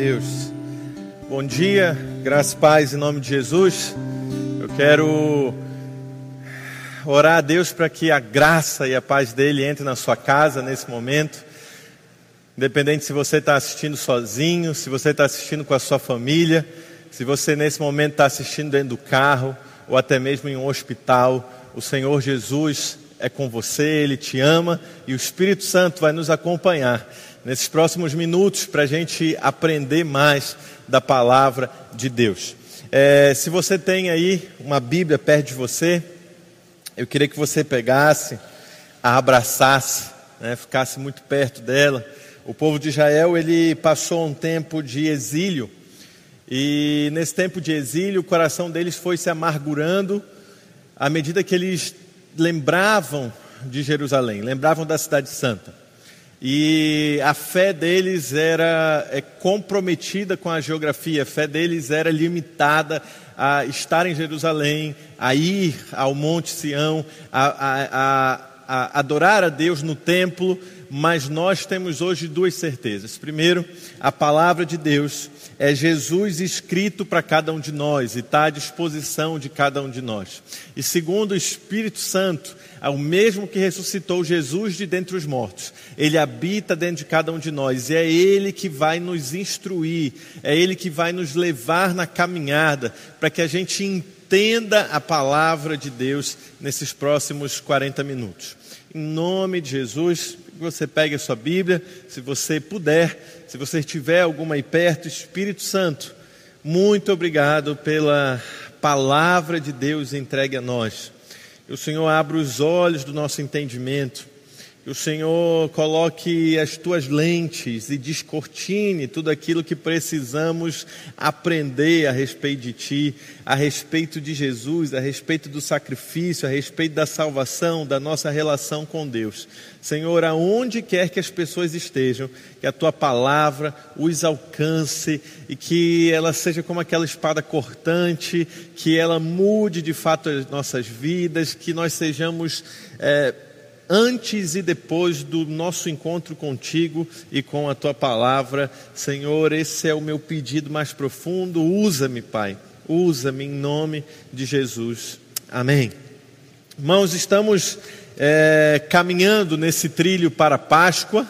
Deus. Bom dia, graças paz em nome de Jesus. Eu quero orar a Deus para que a graça e a paz dele entre na sua casa nesse momento. Independente se você está assistindo sozinho, se você está assistindo com a sua família, se você nesse momento está assistindo dentro do carro ou até mesmo em um hospital, o Senhor Jesus é com você, Ele te ama e o Espírito Santo vai nos acompanhar nesses próximos minutos para a gente aprender mais da palavra de Deus. É, se você tem aí uma Bíblia perto de você, eu queria que você pegasse, a abraçasse, né, ficasse muito perto dela. O povo de Israel ele passou um tempo de exílio e nesse tempo de exílio o coração deles foi se amargurando à medida que eles lembravam de Jerusalém, lembravam da cidade santa. E a fé deles era é, comprometida com a geografia, a fé deles era limitada a estar em Jerusalém, a ir ao Monte Sião, a, a, a, a adorar a Deus no templo, mas nós temos hoje duas certezas. Primeiro, a palavra de Deus é Jesus escrito para cada um de nós e está à disposição de cada um de nós. E segundo, o Espírito Santo é o mesmo que ressuscitou Jesus de dentre os mortos. Ele habita dentro de cada um de nós e é Ele que vai nos instruir, é Ele que vai nos levar na caminhada para que a gente entenda a palavra de Deus nesses próximos 40 minutos. Em nome de Jesus, você pegue a sua Bíblia, se você puder, se você tiver alguma aí perto, Espírito Santo, muito obrigado pela palavra de Deus entregue a nós. O Senhor abra os olhos do nosso entendimento. Que o Senhor coloque as tuas lentes e descortine tudo aquilo que precisamos aprender a respeito de Ti, a respeito de Jesus, a respeito do sacrifício, a respeito da salvação, da nossa relação com Deus. Senhor, aonde quer que as pessoas estejam, que a tua palavra os alcance e que ela seja como aquela espada cortante, que ela mude de fato as nossas vidas, que nós sejamos é, antes e depois do nosso encontro contigo e com a tua palavra. Senhor, esse é o meu pedido mais profundo. Usa-me, Pai, usa-me em nome de Jesus. Amém. Irmãos, estamos é, caminhando nesse trilho para Páscoa.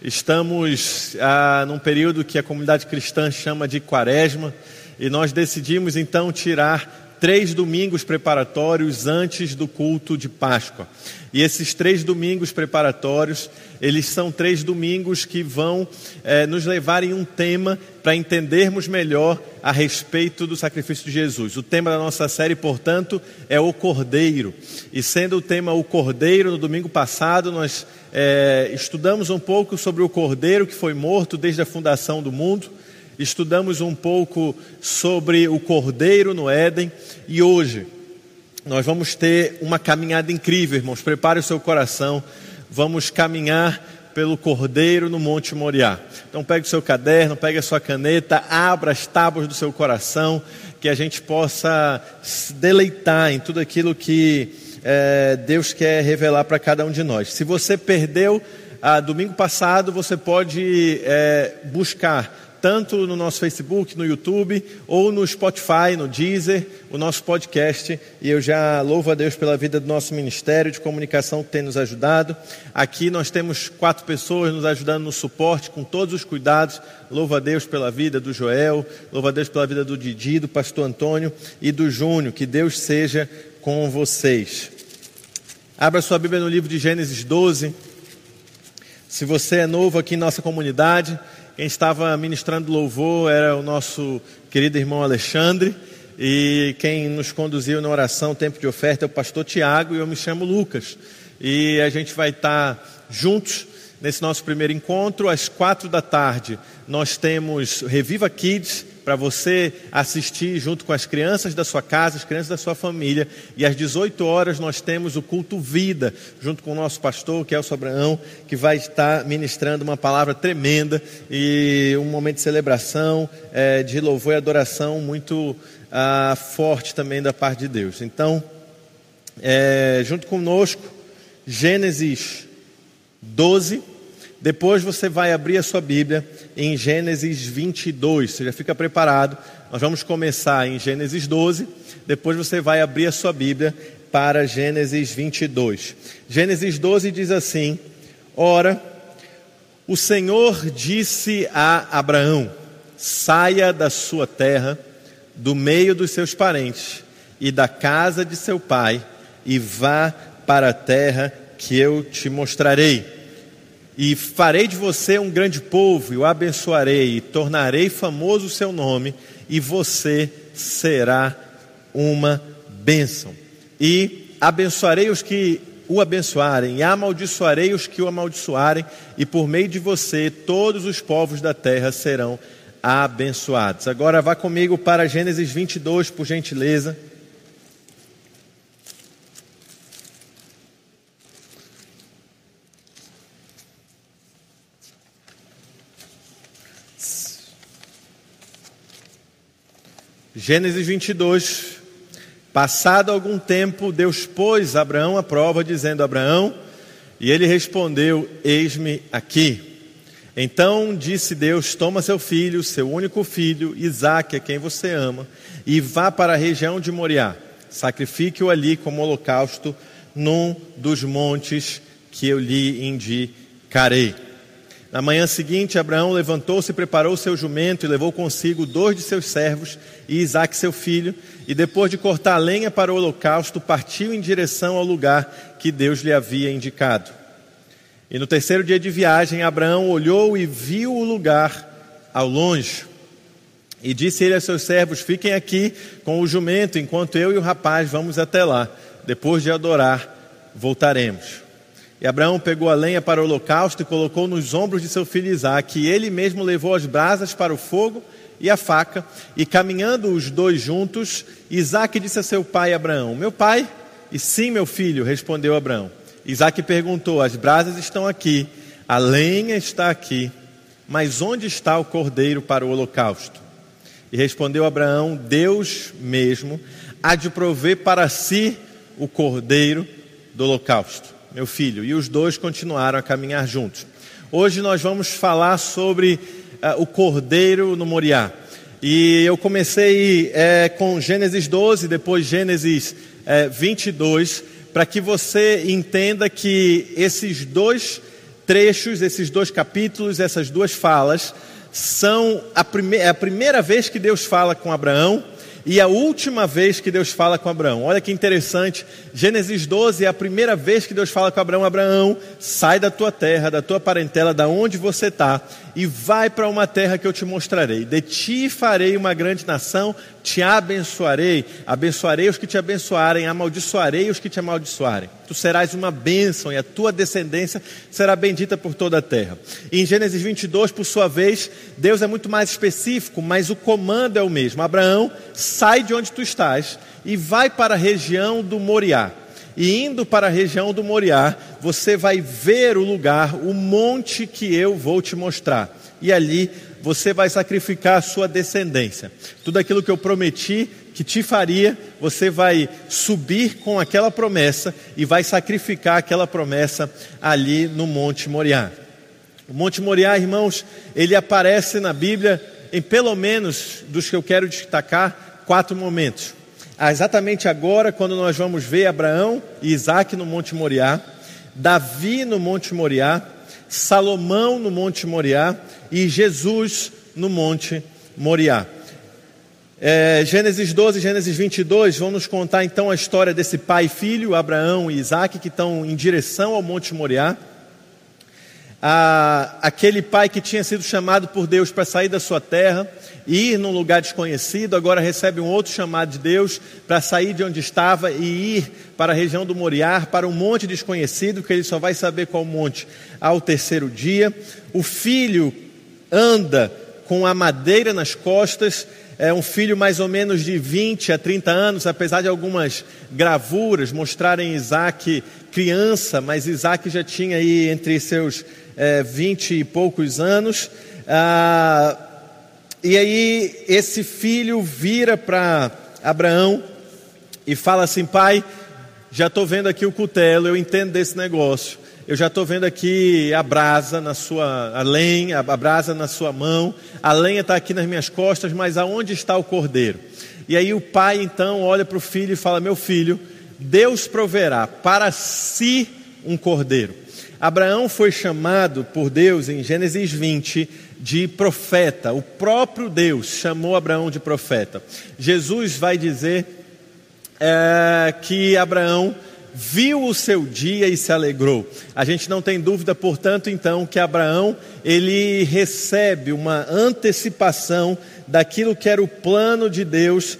Estamos ah, num período que a comunidade cristã chama de Quaresma e nós decidimos então tirar três domingos preparatórios antes do culto de Páscoa. E esses três domingos preparatórios, eles são três domingos que vão é, nos levar em um tema para entendermos melhor a respeito do sacrifício de Jesus. O tema da nossa série, portanto, é o Cordeiro. E sendo o tema o Cordeiro, no domingo passado nós é, estudamos um pouco sobre o Cordeiro que foi morto desde a fundação do mundo. Estudamos um pouco sobre o Cordeiro no Éden. E hoje nós vamos ter uma caminhada incrível, irmãos. Prepare o seu coração. Vamos caminhar pelo Cordeiro no Monte Moriá. Então pegue o seu caderno, pegue a sua caneta, abra as tábuas do seu coração, que a gente possa se deleitar em tudo aquilo que é, Deus quer revelar para cada um de nós. Se você perdeu a domingo passado, você pode é, buscar tanto no nosso Facebook, no YouTube, ou no Spotify, no Deezer, o nosso podcast. E eu já louvo a Deus pela vida do nosso ministério de comunicação que tem nos ajudado. Aqui nós temos quatro pessoas nos ajudando no suporte, com todos os cuidados. Louvo a Deus pela vida do Joel, louvo a Deus pela vida do Didi, do pastor Antônio e do Júnior. Que Deus seja com vocês. Abra sua Bíblia no livro de Gênesis 12. Se você é novo aqui em nossa comunidade, quem estava ministrando louvor era o nosso querido irmão Alexandre. E quem nos conduziu na oração, tempo de oferta, é o pastor Tiago e eu me chamo Lucas. E a gente vai estar juntos nesse nosso primeiro encontro. Às quatro da tarde, nós temos Reviva Kids, para você assistir junto com as crianças da sua casa, as crianças da sua família. E às 18 horas nós temos o culto vida, junto com o nosso pastor, que é o Sobraão, que vai estar ministrando uma palavra tremenda e um momento de celebração, é, de louvor e adoração muito ah, forte também da parte de Deus. Então, é, junto conosco, Gênesis 12 Depois você vai abrir a sua Bíblia em Gênesis 22. Você já fica preparado. Nós vamos começar em Gênesis 12. Depois você vai abrir a sua Bíblia para Gênesis 22. Gênesis 12 diz assim: Ora, o Senhor disse a Abraão: Saia da sua terra, do meio dos seus parentes e da casa de seu pai, e vá para a terra que eu te mostrarei. E farei de você um grande povo, e o abençoarei, e tornarei famoso o seu nome, e você será uma bênção. E abençoarei os que o abençoarem, e amaldiçoarei os que o amaldiçoarem, e por meio de você todos os povos da terra serão abençoados. Agora vá comigo para Gênesis 22, por gentileza. Gênesis 22. Passado algum tempo, Deus pôs Abraão à prova, dizendo: Abraão, e ele respondeu: Eis-me aqui. Então disse Deus: Toma seu filho, seu único filho, Isaque, a quem você ama, e vá para a região de Moriá. Sacrifique-o ali como holocausto num dos montes que eu lhe indicarei. Na manhã seguinte, Abraão levantou-se, preparou seu jumento e levou consigo dois de seus servos e Isaque seu filho, e depois de cortar a lenha para o holocausto, partiu em direção ao lugar que Deus lhe havia indicado. E no terceiro dia de viagem, Abraão olhou e viu o lugar ao longe. E disse ele a seus servos: Fiquem aqui com o jumento, enquanto eu e o rapaz vamos até lá. Depois de adorar, voltaremos. E Abraão pegou a lenha para o holocausto e colocou nos ombros de seu filho e ele mesmo levou as brasas para o fogo e a faca, e caminhando os dois juntos, Isaque disse a seu pai Abraão: Meu pai? E sim, meu filho, respondeu Abraão. Isaque perguntou: As brasas estão aqui, a lenha está aqui, mas onde está o cordeiro para o holocausto? E respondeu Abraão: Deus mesmo há de prover para si o cordeiro do holocausto meu filho. E os dois continuaram a caminhar juntos. Hoje nós vamos falar sobre uh, o cordeiro no Moriá. E eu comecei é, com Gênesis 12, depois Gênesis é, 22, para que você entenda que esses dois trechos, esses dois capítulos, essas duas falas, são a, prime é a primeira vez que Deus fala com Abraão e a última vez que Deus fala com Abraão. Olha que interessante, Gênesis 12 é a primeira vez que Deus fala com Abraão: Abraão, sai da tua terra, da tua parentela, da onde você está, e vai para uma terra que eu te mostrarei. De ti farei uma grande nação, te abençoarei, abençoarei os que te abençoarem, amaldiçoarei os que te amaldiçoarem. Tu serás uma bênção e a tua descendência será bendita por toda a terra. E em Gênesis 22, por sua vez, Deus é muito mais específico, mas o comando é o mesmo. Abraão, sai de onde tu estás e vai para a região do Moriá. E indo para a região do Moriá, você vai ver o lugar, o monte que eu vou te mostrar. E ali você vai sacrificar a sua descendência. Tudo aquilo que eu prometi que te faria, você vai subir com aquela promessa e vai sacrificar aquela promessa ali no Monte Moriá. O Monte Moriá, irmãos, ele aparece na Bíblia em pelo menos dos que eu quero destacar, quatro momentos exatamente agora, quando nós vamos ver Abraão e Isaac no Monte Moriá, Davi no Monte Moriá, Salomão no Monte Moriá e Jesus no Monte Moriá. É, Gênesis 12 e Gênesis 22 vão nos contar então a história desse pai e filho, Abraão e Isaac, que estão em direção ao Monte Moriá a, aquele pai que tinha sido chamado por Deus para sair da sua terra, ir num lugar desconhecido, agora recebe um outro chamado de Deus para sair de onde estava e ir para a região do Moriá, para um monte desconhecido, que ele só vai saber qual monte ao terceiro dia. O filho anda com a madeira nas costas, é um filho mais ou menos de 20 a 30 anos, apesar de algumas gravuras mostrarem Isaac criança, mas Isaac já tinha aí entre seus é, 20 e poucos anos. Ah, e aí esse filho vira para Abraão e fala assim: pai, já estou vendo aqui o cutelo, eu entendo desse negócio. eu já estou vendo aqui a brasa na sua, a lenha, a brasa na sua mão, a lenha está aqui nas minhas costas, mas aonde está o cordeiro? E aí o pai então olha para o filho e fala: Meu filho, Deus proverá para si um cordeiro. Abraão foi chamado por Deus em Gênesis 20 de profeta. O próprio Deus chamou Abraão de profeta. Jesus vai dizer é, que Abraão viu o seu dia e se alegrou. A gente não tem dúvida, portanto, então, que Abraão ele recebe uma antecipação daquilo que era o plano de Deus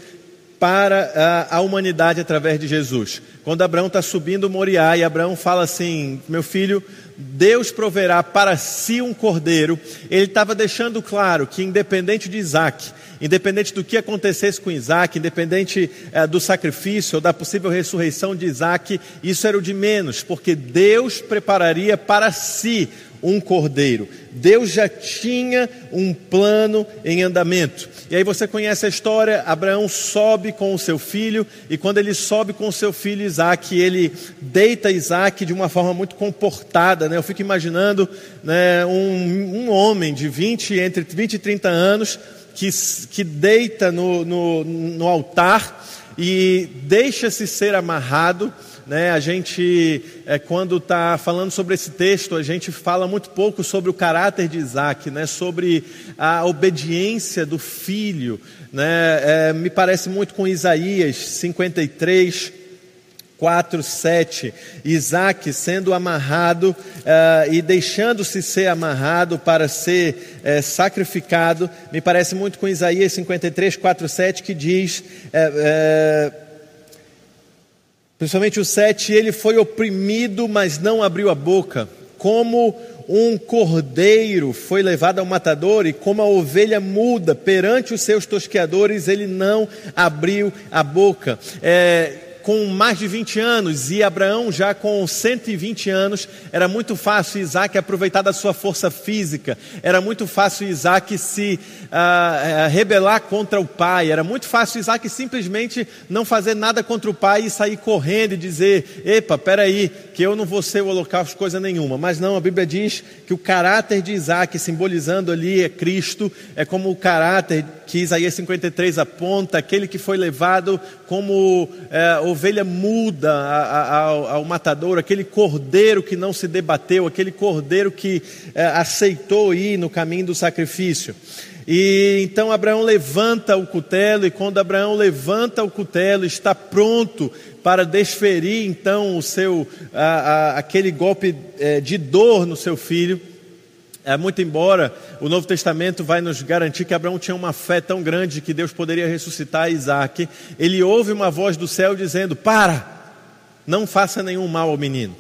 para a, a humanidade através de Jesus. Quando Abraão está subindo Moriá e Abraão fala assim: Meu filho, Deus proverá para si um cordeiro. Ele estava deixando claro que, independente de Isaac, independente do que acontecesse com Isaac, independente é, do sacrifício ou da possível ressurreição de Isaac, isso era o de menos, porque Deus prepararia para si um cordeiro. Deus já tinha um plano em andamento. E aí você conhece a história: Abraão sobe com o seu filho, e quando ele sobe com o seu filho Isaac, ele deita Isaac de uma forma muito comportada. Né? Eu fico imaginando né, um, um homem de 20, entre 20 e 30 anos que, que deita no, no, no altar e deixa-se ser amarrado. Né? A gente, é, quando está falando sobre esse texto, a gente fala muito pouco sobre o caráter de Isaac, né? sobre a obediência do filho. Né? É, me parece muito com Isaías 53, 4, 7, Isaac sendo amarrado uh, e deixando-se ser amarrado para ser uh, sacrificado, me parece muito com Isaías 53, 4, 7, que diz, uh, principalmente o 7, ele foi oprimido, mas não abriu a boca, como um cordeiro foi levado ao matador e como a ovelha muda perante os seus tosqueadores, ele não abriu a boca. É, com mais de 20 anos e Abraão já com 120 anos, era muito fácil Isaac aproveitar da sua força física, era muito fácil Isaac se uh, rebelar contra o pai, era muito fácil Isaac simplesmente não fazer nada contra o pai e sair correndo e dizer: Epa, peraí, que eu não vou ser o holocausto coisa nenhuma. Mas não, a Bíblia diz que o caráter de Isaac, simbolizando ali é Cristo, é como o caráter que Isaías 53 aponta, aquele que foi levado como é, ovelha muda ao, ao matador, aquele cordeiro que não se debateu, aquele cordeiro que é, aceitou ir no caminho do sacrifício. E então Abraão levanta o cutelo, e quando Abraão levanta o cutelo, está pronto para desferir então o seu, a, a, aquele golpe é, de dor no seu filho. É, muito embora o Novo Testamento vai nos garantir que Abraão tinha uma fé tão grande que Deus poderia ressuscitar Isaac, ele ouve uma voz do céu dizendo: Para, não faça nenhum mal ao menino,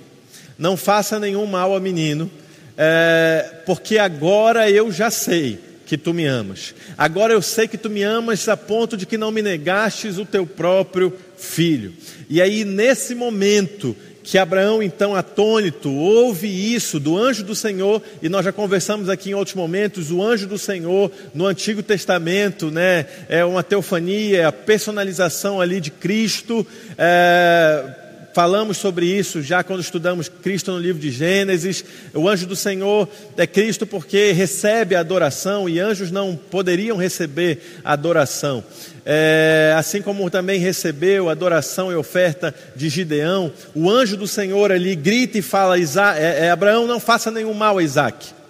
não faça nenhum mal ao menino, é, porque agora eu já sei que tu me amas, agora eu sei que tu me amas a ponto de que não me negastes o teu próprio filho. E aí, nesse momento, que Abraão, então, atônito, ouve isso do anjo do Senhor, e nós já conversamos aqui em outros momentos, o anjo do Senhor no Antigo Testamento, né, é uma teofania, a personalização ali de Cristo, é, Falamos sobre isso já quando estudamos Cristo no livro de Gênesis. O anjo do Senhor é Cristo porque recebe a adoração e anjos não poderiam receber adoração. É, assim como também recebeu adoração e oferta de Gideão, o anjo do Senhor ali grita e fala: é, é, Abraão, não faça nenhum mal a Isaac.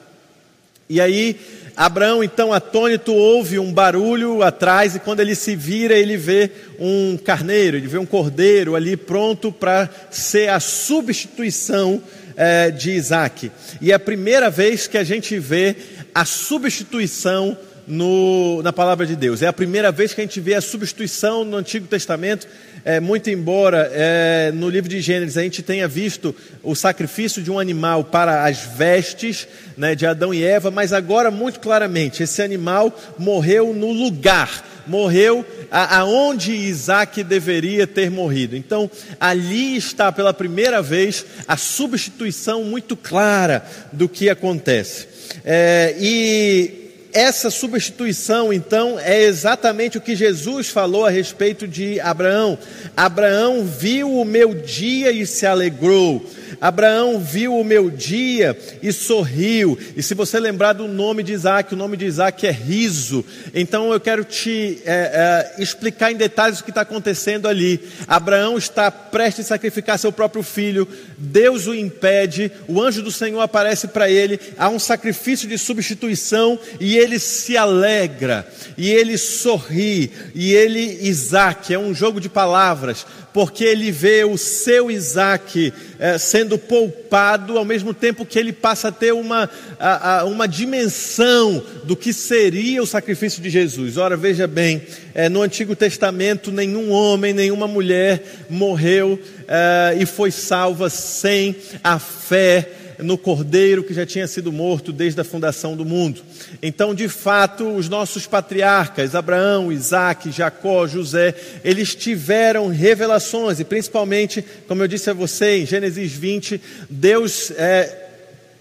E aí Abraão, então, atônito, ouve um barulho atrás, e quando ele se vira, ele vê um carneiro, ele vê um cordeiro ali pronto para ser a substituição é, de Isaac. E é a primeira vez que a gente vê a substituição no, na palavra de Deus. É a primeira vez que a gente vê a substituição no Antigo Testamento, é, muito embora é, no livro de Gênesis a gente tenha visto o sacrifício de um animal para as vestes né, de Adão e Eva, mas agora muito claramente esse animal morreu no lugar, morreu aonde Isaac deveria ter morrido. Então ali está pela primeira vez a substituição muito clara do que acontece. É, e essa substituição, então, é exatamente o que Jesus falou a respeito de Abraão. Abraão viu o meu dia e se alegrou. Abraão viu o meu dia e sorriu. E se você lembrar do nome de Isaac, o nome de Isaac é riso. Então eu quero te é, é, explicar em detalhes o que está acontecendo ali. Abraão está prestes a sacrificar seu próprio filho. Deus o impede. O anjo do Senhor aparece para ele. Há um sacrifício de substituição e ele se alegra. E ele sorri. E ele, Isaac, é um jogo de palavras porque ele vê o seu Isaac é, sendo poupado, ao mesmo tempo que ele passa a ter uma, a, a, uma dimensão do que seria o sacrifício de Jesus. Ora, veja bem, é, no Antigo Testamento, nenhum homem, nenhuma mulher morreu é, e foi salva sem a fé no cordeiro que já tinha sido morto desde a fundação do mundo. Então, de fato, os nossos patriarcas, Abraão, Isaac, Jacó, José, eles tiveram revelações, e principalmente, como eu disse a você, em Gênesis 20, Deus. É,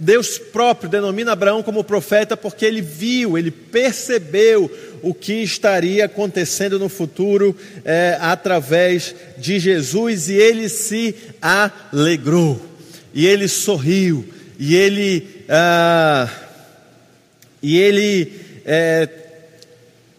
Deus próprio denomina Abraão como profeta porque ele viu, ele percebeu o que estaria acontecendo no futuro é, através de Jesus e ele se alegrou e ele sorriu, e ele, ah, e ele é,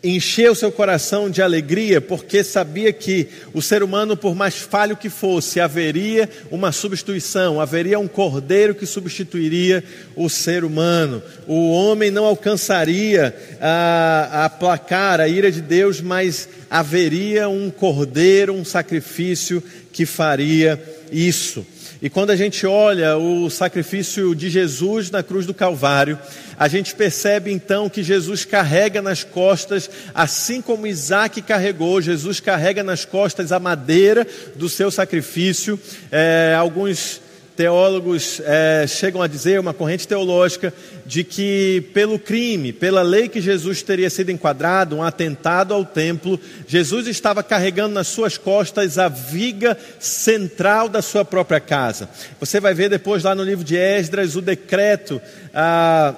encheu seu coração de alegria, porque sabia que o ser humano, por mais falho que fosse, haveria uma substituição, haveria um cordeiro que substituiria o ser humano. O homem não alcançaria a, aplacar a ira de Deus, mas haveria um cordeiro, um sacrifício que faria isso. E quando a gente olha o sacrifício de Jesus na cruz do Calvário, a gente percebe então que Jesus carrega nas costas, assim como Isaac carregou, Jesus carrega nas costas a madeira do seu sacrifício. É, alguns teólogos é, chegam a dizer, uma corrente teológica, de que pelo crime, pela lei que Jesus teria sido enquadrado, um atentado ao templo, Jesus estava carregando nas suas costas a viga central da sua própria casa. Você vai ver depois lá no livro de Esdras o decreto, ah,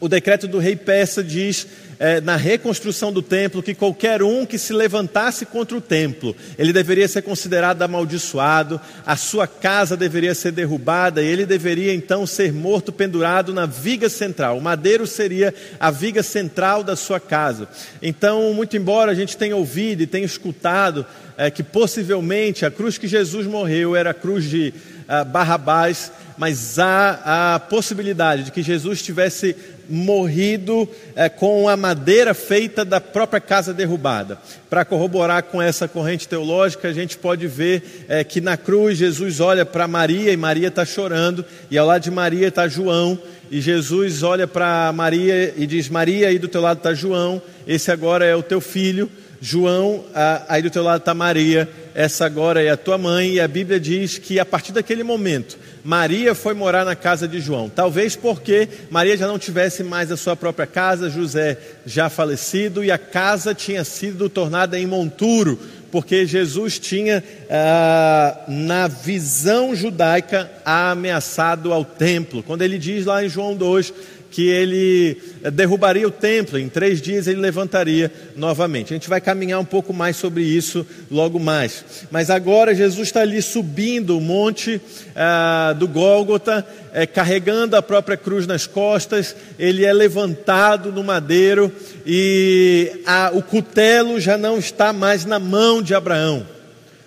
o decreto do rei persa diz é, na reconstrução do templo que qualquer um que se levantasse contra o templo, ele deveria ser considerado amaldiçoado, a sua casa deveria ser derrubada e ele deveria então ser morto pendurado na viga central. O madeiro seria a viga central da sua casa. Então, muito embora a gente tenha ouvido e tenha escutado é, que possivelmente a cruz que Jesus morreu era a cruz de uh, Barrabás, mas há a possibilidade de que Jesus tivesse morrido é, com a madeira feita da própria casa derrubada. Para corroborar com essa corrente teológica, a gente pode ver é, que na cruz Jesus olha para Maria e Maria está chorando, e ao lado de Maria está João, e Jesus olha para Maria e diz: Maria, aí do teu lado está João, esse agora é o teu filho. João, aí do teu lado está Maria, essa agora é a tua mãe, e a Bíblia diz que a partir daquele momento, Maria foi morar na casa de João. Talvez porque Maria já não tivesse mais a sua própria casa, José já falecido, e a casa tinha sido tornada em monturo, porque Jesus tinha, ah, na visão judaica, ameaçado ao templo. Quando ele diz lá em João 2 que ele eh, derrubaria o templo, em três dias ele levantaria novamente. A gente vai caminhar um pouco mais sobre isso logo mais. Mas agora Jesus está ali subindo o monte ah, do Gólgota, é, carregando a própria cruz nas costas, ele é levantado no madeiro e a, o cutelo já não está mais na mão de Abraão.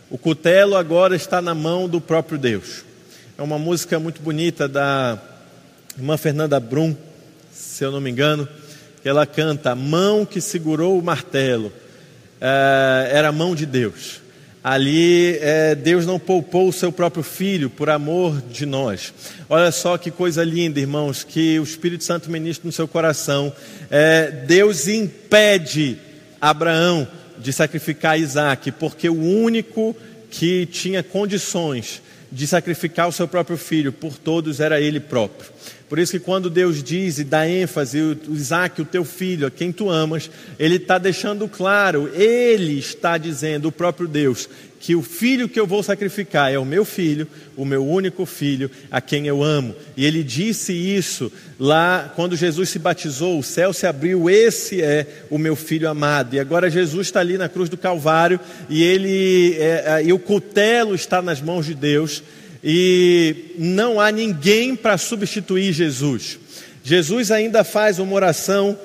O cutelo agora está na mão do próprio Deus. É uma música muito bonita da irmã Fernanda Brum, se eu não me engano, que ela canta: mão que segurou o martelo é, era a mão de Deus. Ali é, Deus não poupou o seu próprio filho por amor de nós. Olha só que coisa linda, irmãos, que o Espírito Santo ministra no seu coração. É, Deus impede Abraão de sacrificar Isaac, porque o único que tinha condições de sacrificar o seu próprio filho por todos era ele próprio. Por isso que quando Deus diz e dá ênfase, o Isaac, o teu filho, a quem tu amas, ele está deixando claro, ele está dizendo, o próprio Deus, que o filho que eu vou sacrificar é o meu filho, o meu único filho, a quem eu amo. E ele disse isso lá quando Jesus se batizou: o céu se abriu, esse é o meu filho amado. E agora Jesus está ali na cruz do Calvário e ele é, é e o cutelo está nas mãos de Deus e não há ninguém para substituir Jesus. Jesus ainda faz uma oração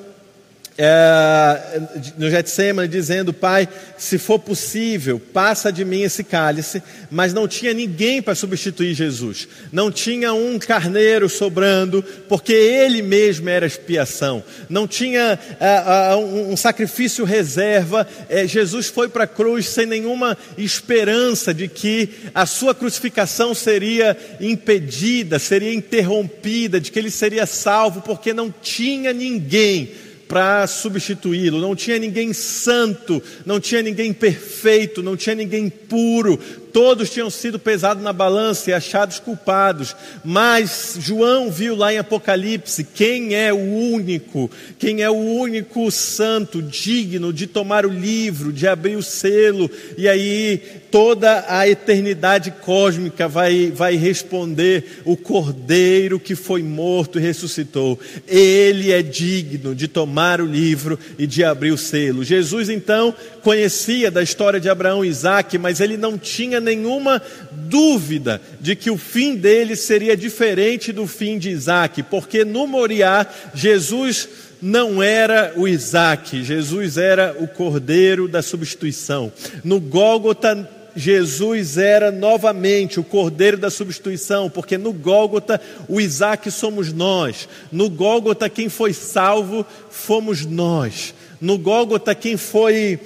é, no Getsemane dizendo, Pai, se for possível, passa de mim esse cálice, mas não tinha ninguém para substituir Jesus, não tinha um carneiro sobrando, porque ele mesmo era expiação, não tinha é, um, um, sacrifício reserva, é, Jesus foi para a cruz sem nenhuma esperança de que a sua crucificação seria impedida, seria interrompida, de que ele seria salvo, porque não tinha ninguém para substituí-lo. Não tinha ninguém santo, não tinha ninguém perfeito, não tinha ninguém puro, todos tinham sido pesados na balança e achados culpados, mas João viu lá em Apocalipse quem é o único, quem é o único santo digno de tomar o livro, de abrir o selo, e aí toda a eternidade cósmica vai, vai responder: o Cordeiro que foi morto e ressuscitou, ele é digno de tomar o livro e de abrir o selo. Jesus então conhecia da história de Abraão e Isaac, mas ele não tinha nenhuma dúvida de que o fim dele seria diferente do fim de Isaac, porque no Moriá, Jesus não era o Isaac, Jesus era o cordeiro da substituição. No Gólgota, Jesus era novamente o cordeiro da substituição, porque no Gólgota o Isaac somos nós, no Gólgota quem foi salvo fomos nós, no Gólgota quem foi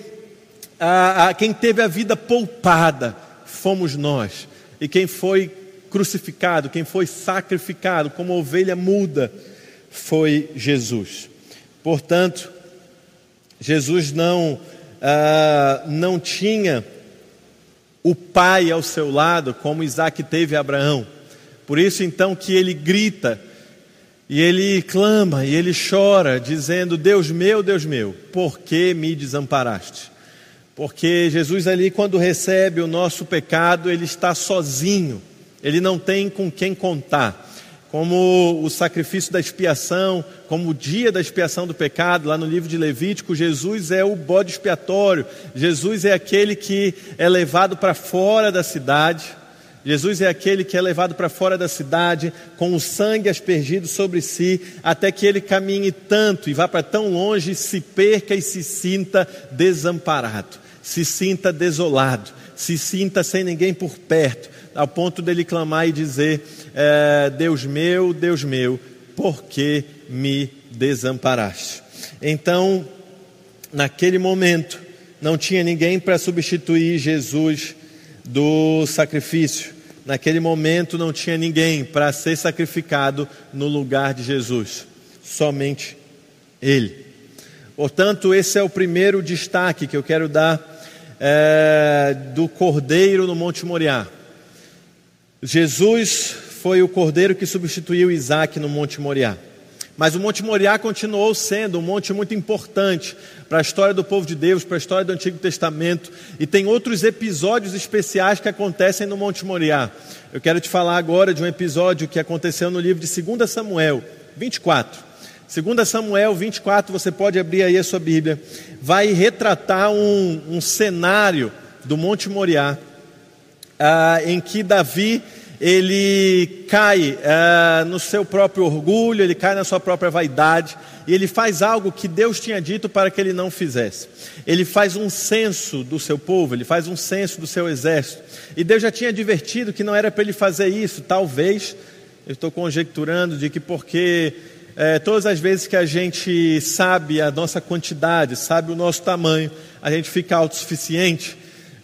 a, a, quem teve a vida poupada fomos nós, e quem foi crucificado, quem foi sacrificado como ovelha muda, foi Jesus. Portanto, Jesus não, ah, não tinha o pai ao seu lado, como Isaac teve Abraão. Por isso, então, que ele grita, e ele clama, e ele chora, dizendo: Deus meu, Deus meu, por que me desamparaste? Porque Jesus ali, quando recebe o nosso pecado, ele está sozinho, ele não tem com quem contar. Como o sacrifício da expiação, como o dia da expiação do pecado, lá no livro de Levítico, Jesus é o bode expiatório, Jesus é aquele que é levado para fora da cidade, Jesus é aquele que é levado para fora da cidade, com o sangue aspergido sobre si, até que ele caminhe tanto e vá para tão longe, se perca e se sinta desamparado se sinta desolado, se sinta sem ninguém por perto, ao ponto dele clamar e dizer: é, Deus meu, Deus meu, por que me desamparaste? Então, naquele momento, não tinha ninguém para substituir Jesus do sacrifício. Naquele momento não tinha ninguém para ser sacrificado no lugar de Jesus, somente Ele. Portanto, esse é o primeiro destaque que eu quero dar é, do cordeiro no Monte Moriá. Jesus foi o cordeiro que substituiu Isaac no Monte Moriá. Mas o Monte Moriá continuou sendo um monte muito importante para a história do povo de Deus, para a história do Antigo Testamento, e tem outros episódios especiais que acontecem no Monte Moriá. Eu quero te falar agora de um episódio que aconteceu no livro de 2 Samuel 24. 2 Samuel 24, você pode abrir aí a sua Bíblia, vai retratar um, um cenário do Monte Moriá, ah, em que Davi ele cai ah, no seu próprio orgulho, ele cai na sua própria vaidade, e ele faz algo que Deus tinha dito para que ele não fizesse. Ele faz um censo do seu povo, ele faz um censo do seu exército, e Deus já tinha advertido que não era para ele fazer isso, talvez, eu estou conjecturando de que porque é, todas as vezes que a gente sabe a nossa quantidade, sabe o nosso tamanho, a gente fica autossuficiente.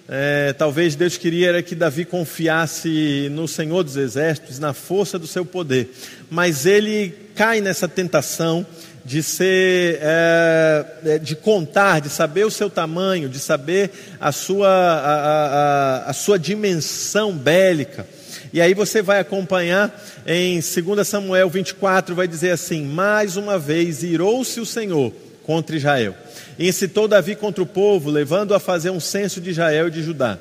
É, talvez Deus queria era que Davi confiasse no Senhor dos Exércitos, na força do seu poder, mas ele cai nessa tentação de ser, é, é de contar, de saber o seu tamanho, de saber a sua, a, a, a sua dimensão bélica. E aí você vai acompanhar em 2 Samuel 24, vai dizer assim: Mais uma vez irou-se o Senhor contra Israel, e incitou Davi contra o povo, levando a fazer um censo de Israel e de Judá.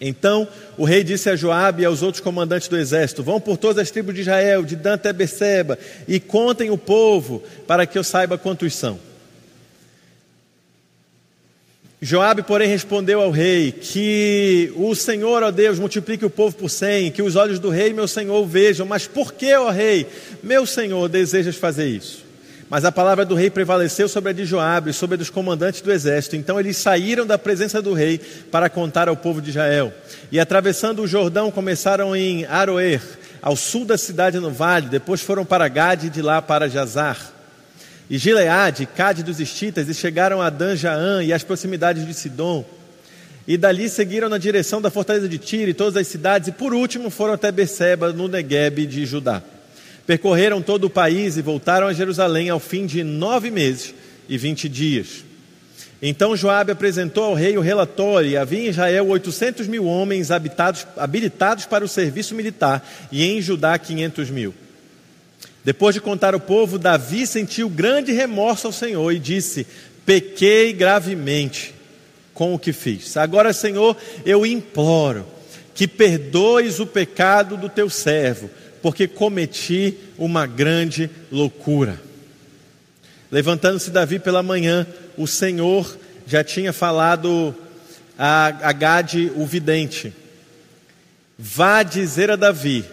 Então o rei disse a Joabe e aos outros comandantes do exército: Vão por todas as tribos de Israel, de Dan até Beceba, e contem o povo, para que eu saiba quantos são. Joabe, porém, respondeu ao rei que o Senhor, ó Deus, multiplique o povo por cem, que os olhos do rei, meu senhor, vejam. Mas por que, ó rei, meu senhor, desejas fazer isso? Mas a palavra do rei prevaleceu sobre a de Joabe sobre a dos comandantes do exército. Então eles saíram da presença do rei para contar ao povo de Israel. E atravessando o Jordão, começaram em Aroer, ao sul da cidade no vale, depois foram para Gade e de lá para Jazar e Gileade, Cade dos Estitas, e chegaram a Dan-Jaã e as proximidades de Sidom. E dali seguiram na direção da fortaleza de Tiro e todas as cidades, e por último foram até Beceba, no Negueb de Judá. Percorreram todo o país e voltaram a Jerusalém ao fim de nove meses e vinte dias. Então Joabe apresentou ao rei o relatório, e havia em Israel oitocentos mil homens habitados, habilitados para o serviço militar, e em Judá quinhentos mil. Depois de contar ao povo, Davi sentiu grande remorso ao Senhor e disse: Pequei gravemente com o que fiz. Agora, Senhor, eu imploro que perdoes o pecado do teu servo, porque cometi uma grande loucura. Levantando-se Davi pela manhã, o Senhor já tinha falado a, a Gade, o vidente: Vá dizer a Davi,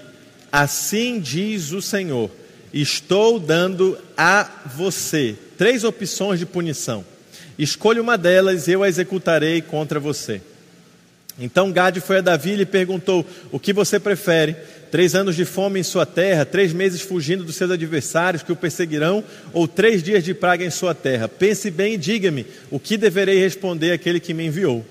assim diz o Senhor Estou dando a você três opções de punição. Escolha uma delas e eu a executarei contra você. Então Gade foi a Davi e lhe perguntou: O que você prefere? Três anos de fome em sua terra, três meses fugindo dos seus adversários que o perseguirão, ou três dias de praga em sua terra? Pense bem e diga-me: o que deverei responder àquele que me enviou?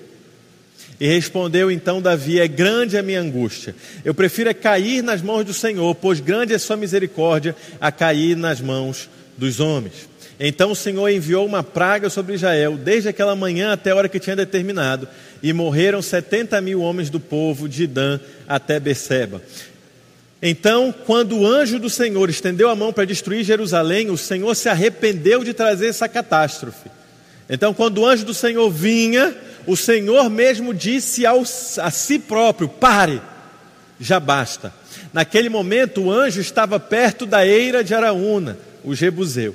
E respondeu então Davi: É grande a minha angústia. Eu prefiro é cair nas mãos do Senhor, pois grande é sua misericórdia, a cair nas mãos dos homens. Então o Senhor enviou uma praga sobre Israel, desde aquela manhã até a hora que tinha determinado, e morreram setenta mil homens do povo de Dan até Beceba. Então, quando o anjo do Senhor estendeu a mão para destruir Jerusalém, o Senhor se arrependeu de trazer essa catástrofe. Então, quando o anjo do Senhor vinha, o Senhor mesmo disse ao, a si próprio: pare, já basta. Naquele momento, o anjo estava perto da eira de Araúna, o Jebuseu.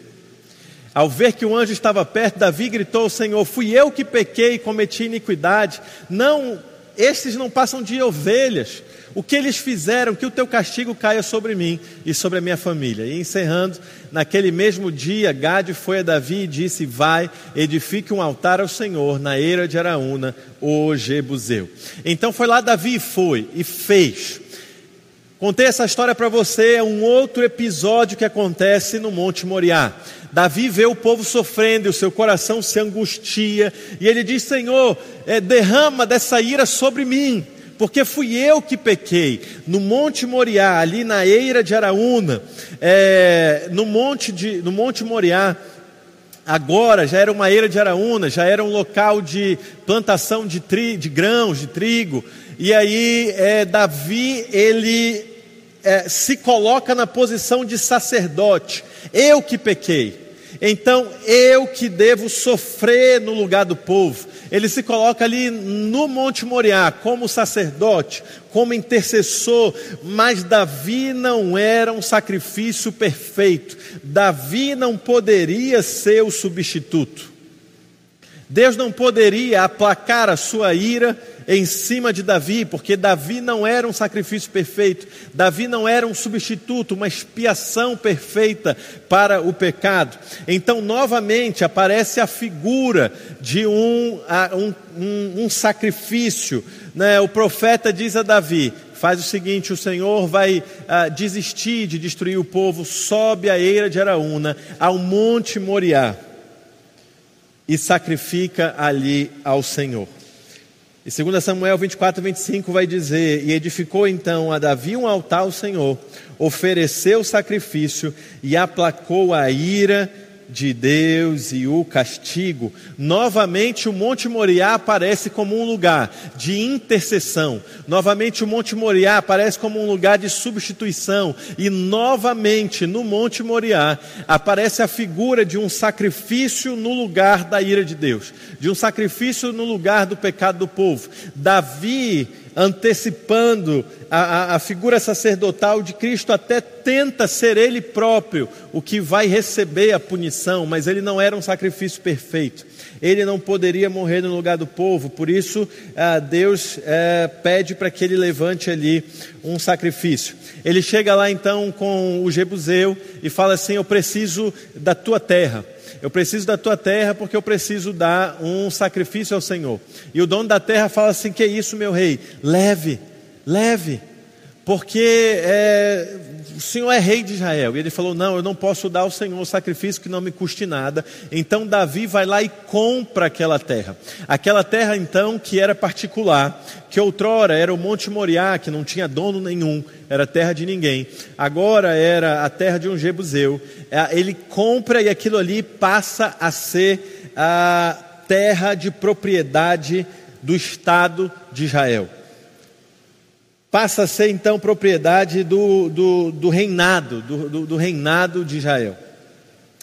Ao ver que o anjo estava perto, Davi gritou ao Senhor: Fui eu que pequei e cometi iniquidade. Não, estes não passam de ovelhas o que eles fizeram, que o teu castigo caia sobre mim e sobre a minha família. E encerrando, naquele mesmo dia, Gade foi a Davi e disse: Vai, edifique um altar ao Senhor na eira de Araúna, o Jebuseu. Então foi lá Davi e foi, e fez. Contei essa história para você, é um outro episódio que acontece no Monte Moriá. Davi vê o povo sofrendo e o seu coração se angustia, e ele diz: Senhor, é, derrama dessa ira sobre mim porque fui eu que pequei. No Monte Moriá, ali na eira de Araúna, é, no, monte de, no Monte Moriá, agora já era uma eira de Araúna, já era um local de plantação de, tri, de grãos, de trigo. E aí é, Davi, ele é, se coloca na posição de sacerdote. Eu que pequei. Então eu que devo sofrer no lugar do povo. Ele se coloca ali no Monte Moriá como sacerdote, como intercessor, mas Davi não era um sacrifício perfeito. Davi não poderia ser o substituto. Deus não poderia aplacar a sua ira em cima de Davi, porque Davi não era um sacrifício perfeito, Davi não era um substituto, uma expiação perfeita para o pecado. Então, novamente, aparece a figura de um, um, um, um sacrifício. Né? O profeta diz a Davi: faz o seguinte: o Senhor vai ah, desistir de destruir o povo, sobe a eira de Araúna, ao monte Moriá, e sacrifica ali ao Senhor. E 2 Samuel 24, 25 vai dizer: E edificou então a Davi um altar ao Senhor, ofereceu sacrifício e aplacou a ira de Deus e o castigo. Novamente, o Monte Moriá aparece como um lugar de intercessão. Novamente, o Monte Moriá aparece como um lugar de substituição. E novamente, no Monte Moriá, aparece a figura de um sacrifício no lugar da ira de Deus, de um sacrifício no lugar do pecado do povo. Davi antecipando a, a, a, figura sacerdotal de Cristo, até tenta ser ele próprio o que vai receber a punição, mas ele não era um sacrifício perfeito. Ele não poderia morrer no lugar do povo, por isso ah, Deus eh, pede para que ele levante ali um sacrifício. Ele chega lá então com o Jebuseu e fala assim: Eu preciso da tua terra. Eu preciso da tua terra porque eu preciso dar um sacrifício ao Senhor. E o dono da terra fala assim: Que é isso, meu rei? Leve, leve, porque é, o Senhor é rei de Israel. E ele falou: Não, eu não posso dar ao Senhor sacrifício que não me custe nada. Então Davi vai lá e compra aquela terra. Aquela terra, então, que era particular, que outrora era o Monte Moriá, que não tinha dono nenhum, era terra de ninguém. Agora era a terra de um Jebuseu. É, ele compra e aquilo ali passa a ser a terra de propriedade do Estado de Israel. Passa a ser então propriedade do, do, do reinado, do, do, do, reinado de Israel.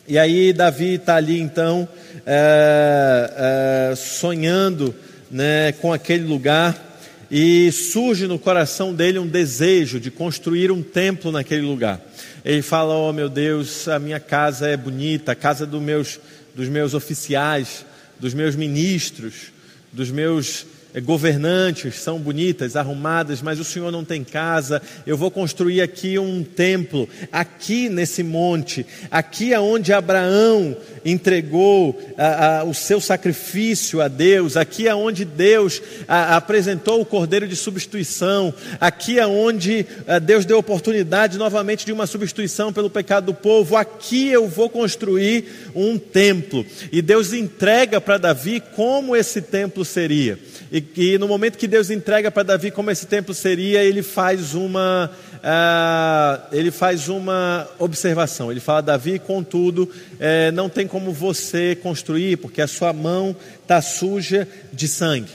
E aí Davi está ali então é, é, sonhando né, com aquele lugar e surge no coração dele um desejo de construir um templo naquele lugar. Ele fala: Oh meu Deus, a minha casa é bonita, a casa dos meus, dos meus oficiais, dos meus ministros, dos meus governantes são bonitas, arrumadas, mas o Senhor não tem casa. Eu vou construir aqui um templo, aqui nesse monte, aqui aonde Abraão entregou a, a, o seu sacrifício a Deus, aqui aonde Deus a, apresentou o cordeiro de substituição, aqui aonde Deus deu oportunidade novamente de uma substituição pelo pecado do povo. Aqui eu vou construir um templo. E Deus entrega para Davi como esse templo seria. E, e no momento que Deus entrega para Davi como esse templo seria, ele faz uma uh, ele faz uma observação. Ele fala: Davi, contudo, uh, não tem como você construir, porque a sua mão está suja de sangue.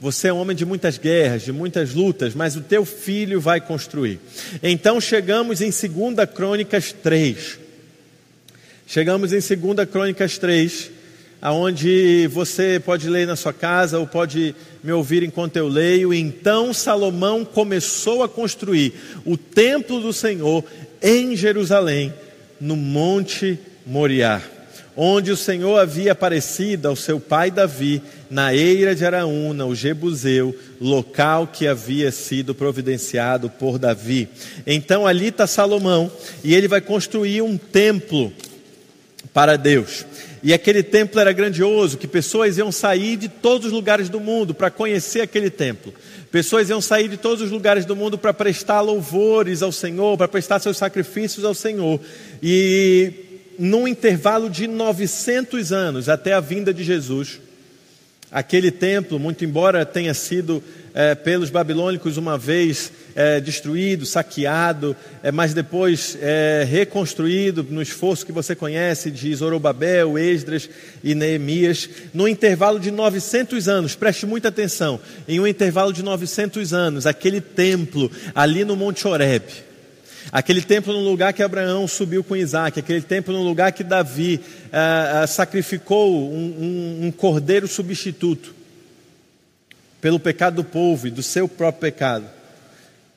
Você é um homem de muitas guerras, de muitas lutas, mas o teu filho vai construir. Então chegamos em 2 Crônicas 3. Chegamos em 2 Crônicas 3 aonde você pode ler na sua casa ou pode me ouvir enquanto eu leio. Então Salomão começou a construir o templo do Senhor em Jerusalém, no Monte Moriá, onde o Senhor havia aparecido ao seu pai Davi, na eira de Araúna, o Jebuseu, local que havia sido providenciado por Davi. Então ali está Salomão e ele vai construir um templo para Deus. E aquele templo era grandioso, que pessoas iam sair de todos os lugares do mundo para conhecer aquele templo. Pessoas iam sair de todos os lugares do mundo para prestar louvores ao Senhor, para prestar seus sacrifícios ao Senhor. E num intervalo de 900 anos até a vinda de Jesus, aquele templo, muito embora tenha sido é, pelos babilônicos uma vez é, destruído, saqueado, é, mas depois reconstruído no esforço que você conhece de Zorobabel, Esdras e Neemias, no intervalo de 900 anos, preste muita atenção, em um intervalo de 900 anos, aquele templo ali no Monte Horeb, Aquele templo no lugar que Abraão subiu com Isaac, aquele templo no lugar que Davi ah, ah, sacrificou um, um, um cordeiro substituto pelo pecado do povo e do seu próprio pecado.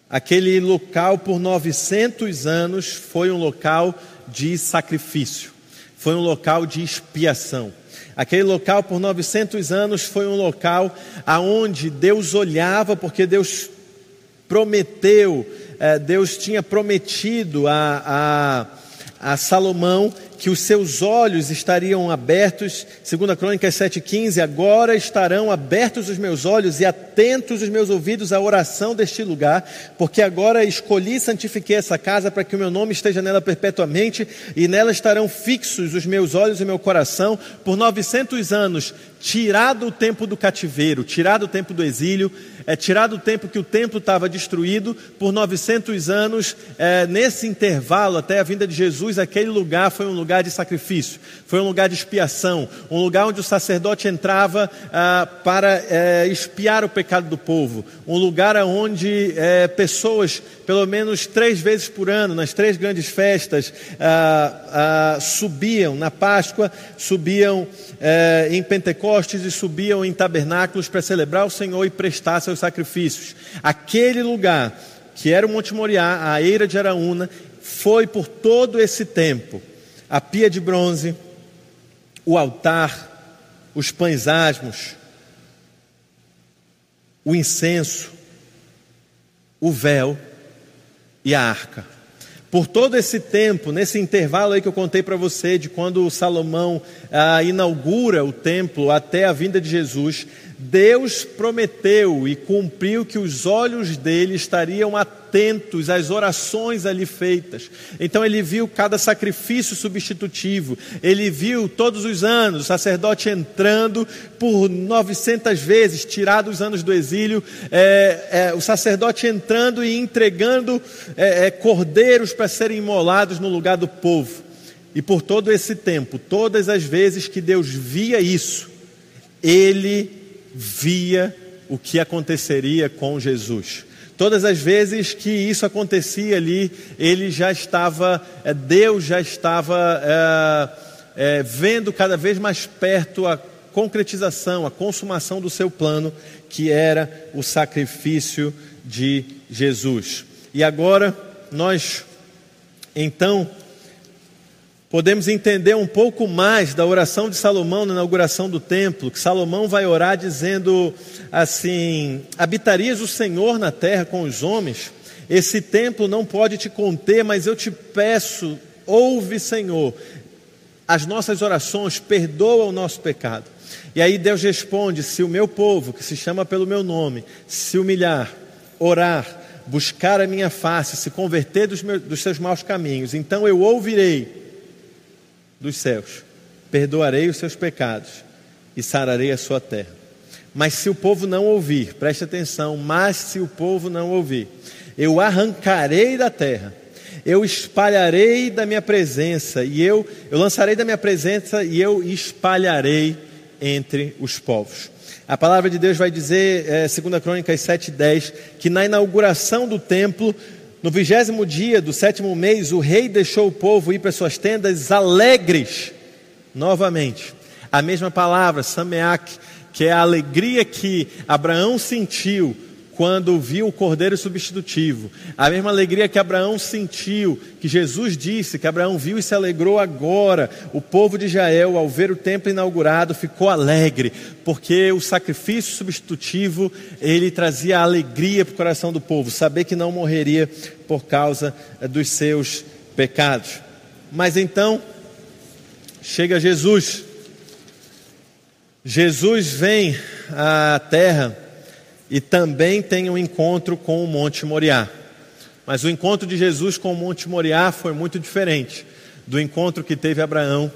Aquele local por 900 anos foi um local de sacrifício, foi um local de expiação. Aquele local por 900 anos foi um local aonde Deus olhava, porque Deus prometeu, eh, Deus tinha prometido a, a, a Salomão que os seus olhos estariam abertos, segundo a Crônica 7,15, agora estarão abertos os meus olhos e atentos os meus ouvidos à oração deste lugar, porque agora escolhi e santifiquei essa casa para que o meu nome esteja nela perpetuamente, e nela estarão fixos os meus olhos e o meu coração por 900 anos, tirado o tempo do cativeiro, tirado o tempo do exílio, é tirado o tempo que o templo estava destruído, por 900 anos, é, nesse intervalo até a vinda de Jesus, aquele lugar foi um lugar lugar de sacrifício, foi um lugar de expiação, um lugar onde o sacerdote entrava ah, para eh, expiar o pecado do povo, um lugar onde eh, pessoas, pelo menos três vezes por ano, nas três grandes festas, ah, ah, subiam na Páscoa, subiam eh, em Pentecostes e subiam em tabernáculos para celebrar o Senhor e prestar seus sacrifícios. Aquele lugar que era o Monte Moriá, a eira de Araúna, foi por todo esse tempo a pia de bronze, o altar, os pães asmos, o incenso, o véu e a arca. Por todo esse tempo, nesse intervalo aí que eu contei para você, de quando Salomão ah, inaugura o templo até a vinda de Jesus, Deus prometeu e cumpriu que os olhos dele estariam atentos às orações ali feitas. Então ele viu cada sacrifício substitutivo, ele viu todos os anos o sacerdote entrando por 900 vezes, tirado os anos do exílio, é, é, o sacerdote entrando e entregando é, é cordeiros para serem imolados no lugar do povo. E por todo esse tempo, todas as vezes que Deus via isso, ele via o que aconteceria com Jesus. Todas as vezes que isso acontecia ali, ele já estava, é, Deus já estava é, é, vendo cada vez mais perto a concretização, a consumação do seu plano, que era o sacrifício de Jesus. E agora nós, então, podemos entender um pouco mais da oração de Salomão na inauguração do templo, que Salomão vai orar dizendo assim: Habitarias o Senhor na terra com os homens? Esse templo não pode te conter, mas eu te peço, ouve, Senhor, as nossas orações, perdoa o nosso pecado. E aí Deus responde: Se o meu povo, que se chama pelo meu nome, se humilhar, orar, buscar a minha face, se converter dos, meus, dos seus maus caminhos, então eu ouvirei dos céus, perdoarei os seus pecados e sararei a sua terra. Mas se o povo não ouvir, preste atenção, mas se o povo não ouvir, eu arrancarei da terra, eu espalharei da minha presença, e eu, eu lançarei da minha presença e eu espalharei entre os povos. A palavra de Deus vai dizer, é, 2 Crônicas 7,10, que na inauguração do templo, no vigésimo dia do sétimo mês, o rei deixou o povo ir para suas tendas alegres, novamente. A mesma palavra, Sameach, que é a alegria que Abraão sentiu quando viu o cordeiro substitutivo. A mesma alegria que Abraão sentiu, que Jesus disse, que Abraão viu e se alegrou agora. O povo de Israel, ao ver o templo inaugurado, ficou alegre, porque o sacrifício substitutivo, ele trazia alegria para o coração do povo, saber que não morreria por causa eh, dos seus pecados. Mas então, chega Jesus. Jesus vem à terra e também tem um encontro com o Monte Moriá. Mas o encontro de Jesus com o Monte Moriá foi muito diferente do encontro que teve Abraão,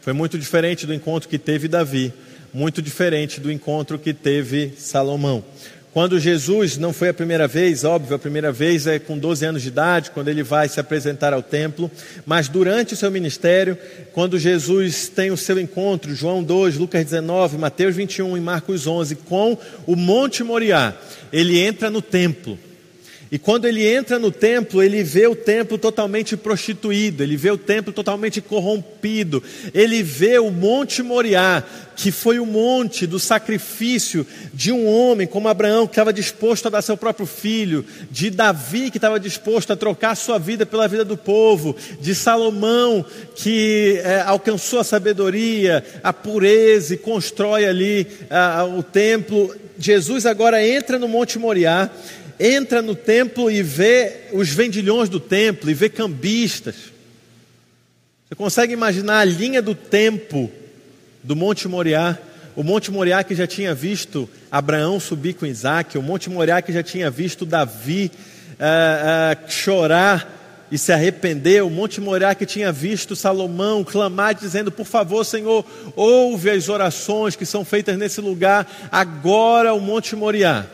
foi muito diferente do encontro que teve Davi, muito diferente do encontro que teve Salomão. Quando Jesus não foi a primeira vez, óbvio, a primeira vez é com 12 anos de idade, quando ele vai se apresentar ao templo, mas durante o seu ministério, quando Jesus tem o seu encontro, João 2, Lucas 19, Mateus 21 e Marcos 11, com o Monte Moriá, ele entra no templo. E quando ele entra no templo, ele vê o templo totalmente prostituído, ele vê o templo totalmente corrompido, ele vê o Monte Moriá, que foi o monte do sacrifício de um homem como Abraão, que estava disposto a dar seu próprio filho, de Davi, que estava disposto a trocar sua vida pela vida do povo, de Salomão, que é, alcançou a sabedoria, a pureza e constrói ali o templo. Jesus agora entra no Monte Moriá entra no templo e vê os vendilhões do templo, e vê cambistas. Você consegue imaginar a linha do tempo do Monte Moriá? O Monte Moriá que já tinha visto Abraão subir com Isaac, o Monte Moriá que já tinha visto Davi uh, uh, chorar e se arrepender, o Monte Moriá que tinha visto Salomão clamar dizendo: Por favor, Senhor, ouve as orações que são feitas nesse lugar. Agora o Monte Moriá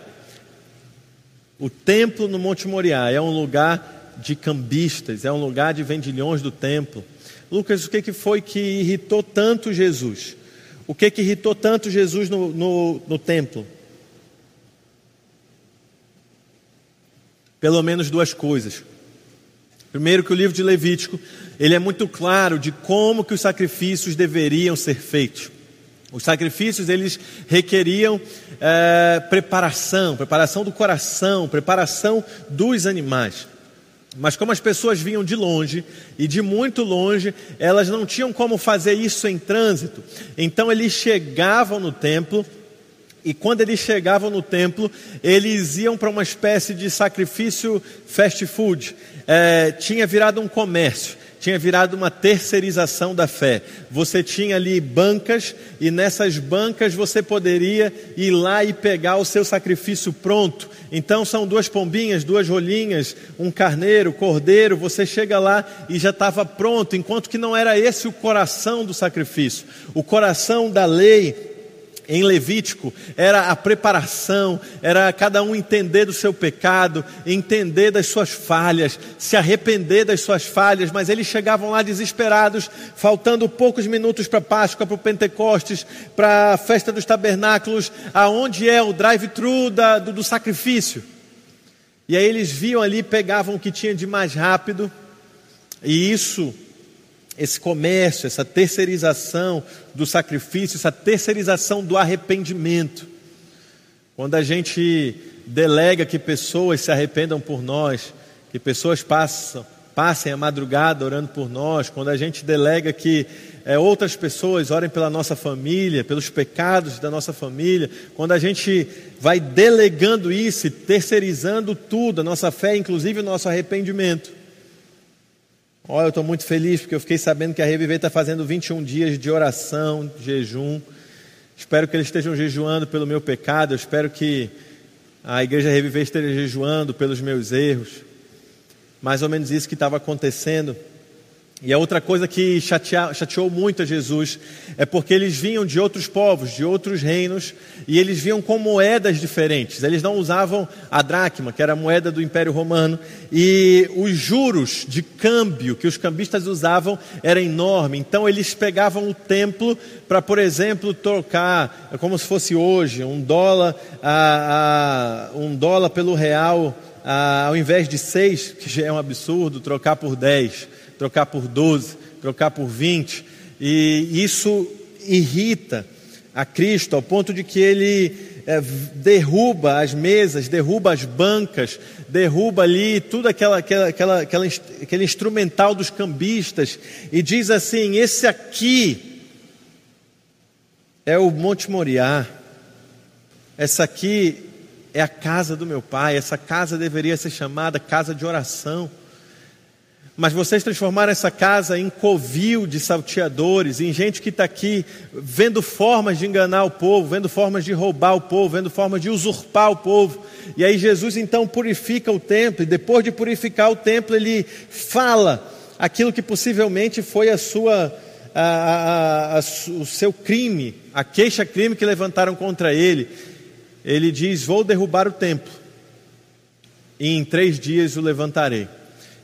o templo no Monte Moriá é um lugar de cambistas, é um lugar de vendilhões do templo. Lucas, o que, foi que irritou tanto Jesus? O que, que irritou tanto Jesus no, no, no templo? Pelo menos duas coisas. Primeiro que o livro de Levítico, ele é muito claro de como que os sacrifícios deveriam ser feitos. Os sacrifícios eles requeriam é, preparação, preparação do coração, preparação dos animais. Mas como as pessoas vinham de longe e de muito longe, elas não tinham como fazer isso em trânsito. Então eles chegavam no templo e quando eles chegavam no templo, eles iam para uma espécie de sacrifício fast food. É, tinha virado um comércio, tinha virado uma terceirização da fé. Você tinha ali bancas, e nessas bancas você poderia ir lá e pegar o seu sacrifício pronto. Então são duas pombinhas, duas rolinhas, um carneiro, cordeiro. Você chega lá e já estava pronto, enquanto que não era esse o coração do sacrifício. O coração da lei em Levítico era a preparação, era cada um entender do seu pecado, entender das suas falhas, se arrepender das suas falhas, mas eles chegavam lá desesperados, faltando poucos minutos para Páscoa, para o Pentecostes, para a festa dos tabernáculos, aonde é o drive-thru do, do sacrifício. E aí eles viam ali, pegavam o que tinha de mais rápido, e isso esse comércio, essa terceirização do sacrifício, essa terceirização do arrependimento. Quando a gente delega que pessoas se arrependam por nós, que pessoas passam, passem a madrugada orando por nós, quando a gente delega que é, outras pessoas orem pela nossa família, pelos pecados da nossa família, quando a gente vai delegando isso, terceirizando tudo, a nossa fé, inclusive o nosso arrependimento Olha, eu estou muito feliz porque eu fiquei sabendo que a Reviver está fazendo 21 dias de oração, de jejum. Espero que eles estejam jejuando pelo meu pecado. Eu espero que a Igreja Reviver esteja jejuando pelos meus erros. Mais ou menos isso que estava acontecendo. E a outra coisa que chateou muito a Jesus é porque eles vinham de outros povos, de outros reinos, e eles vinham com moedas diferentes. Eles não usavam a dracma, que era a moeda do Império Romano, e os juros de câmbio que os cambistas usavam era enorme. Então eles pegavam o templo para, por exemplo, trocar, como se fosse hoje, um dólar, a, a, um dólar pelo real, a, ao invés de seis, que já é um absurdo, trocar por dez trocar por 12, trocar por 20, e isso irrita a Cristo ao ponto de que ele é, derruba as mesas, derruba as bancas, derruba ali tudo aquela, aquela, aquela, aquela, aquele instrumental dos cambistas e diz assim: esse aqui é o Monte Moriá, essa aqui é a casa do meu pai, essa casa deveria ser chamada casa de oração. Mas vocês transformaram essa casa em covil de salteadores, em gente que está aqui vendo formas de enganar o povo, vendo formas de roubar o povo, vendo formas de usurpar o povo. E aí Jesus então purifica o templo, e depois de purificar o templo, ele fala aquilo que possivelmente foi a sua, a, a, a, o seu crime, a queixa-crime que levantaram contra ele. Ele diz: Vou derrubar o templo, e em três dias o levantarei.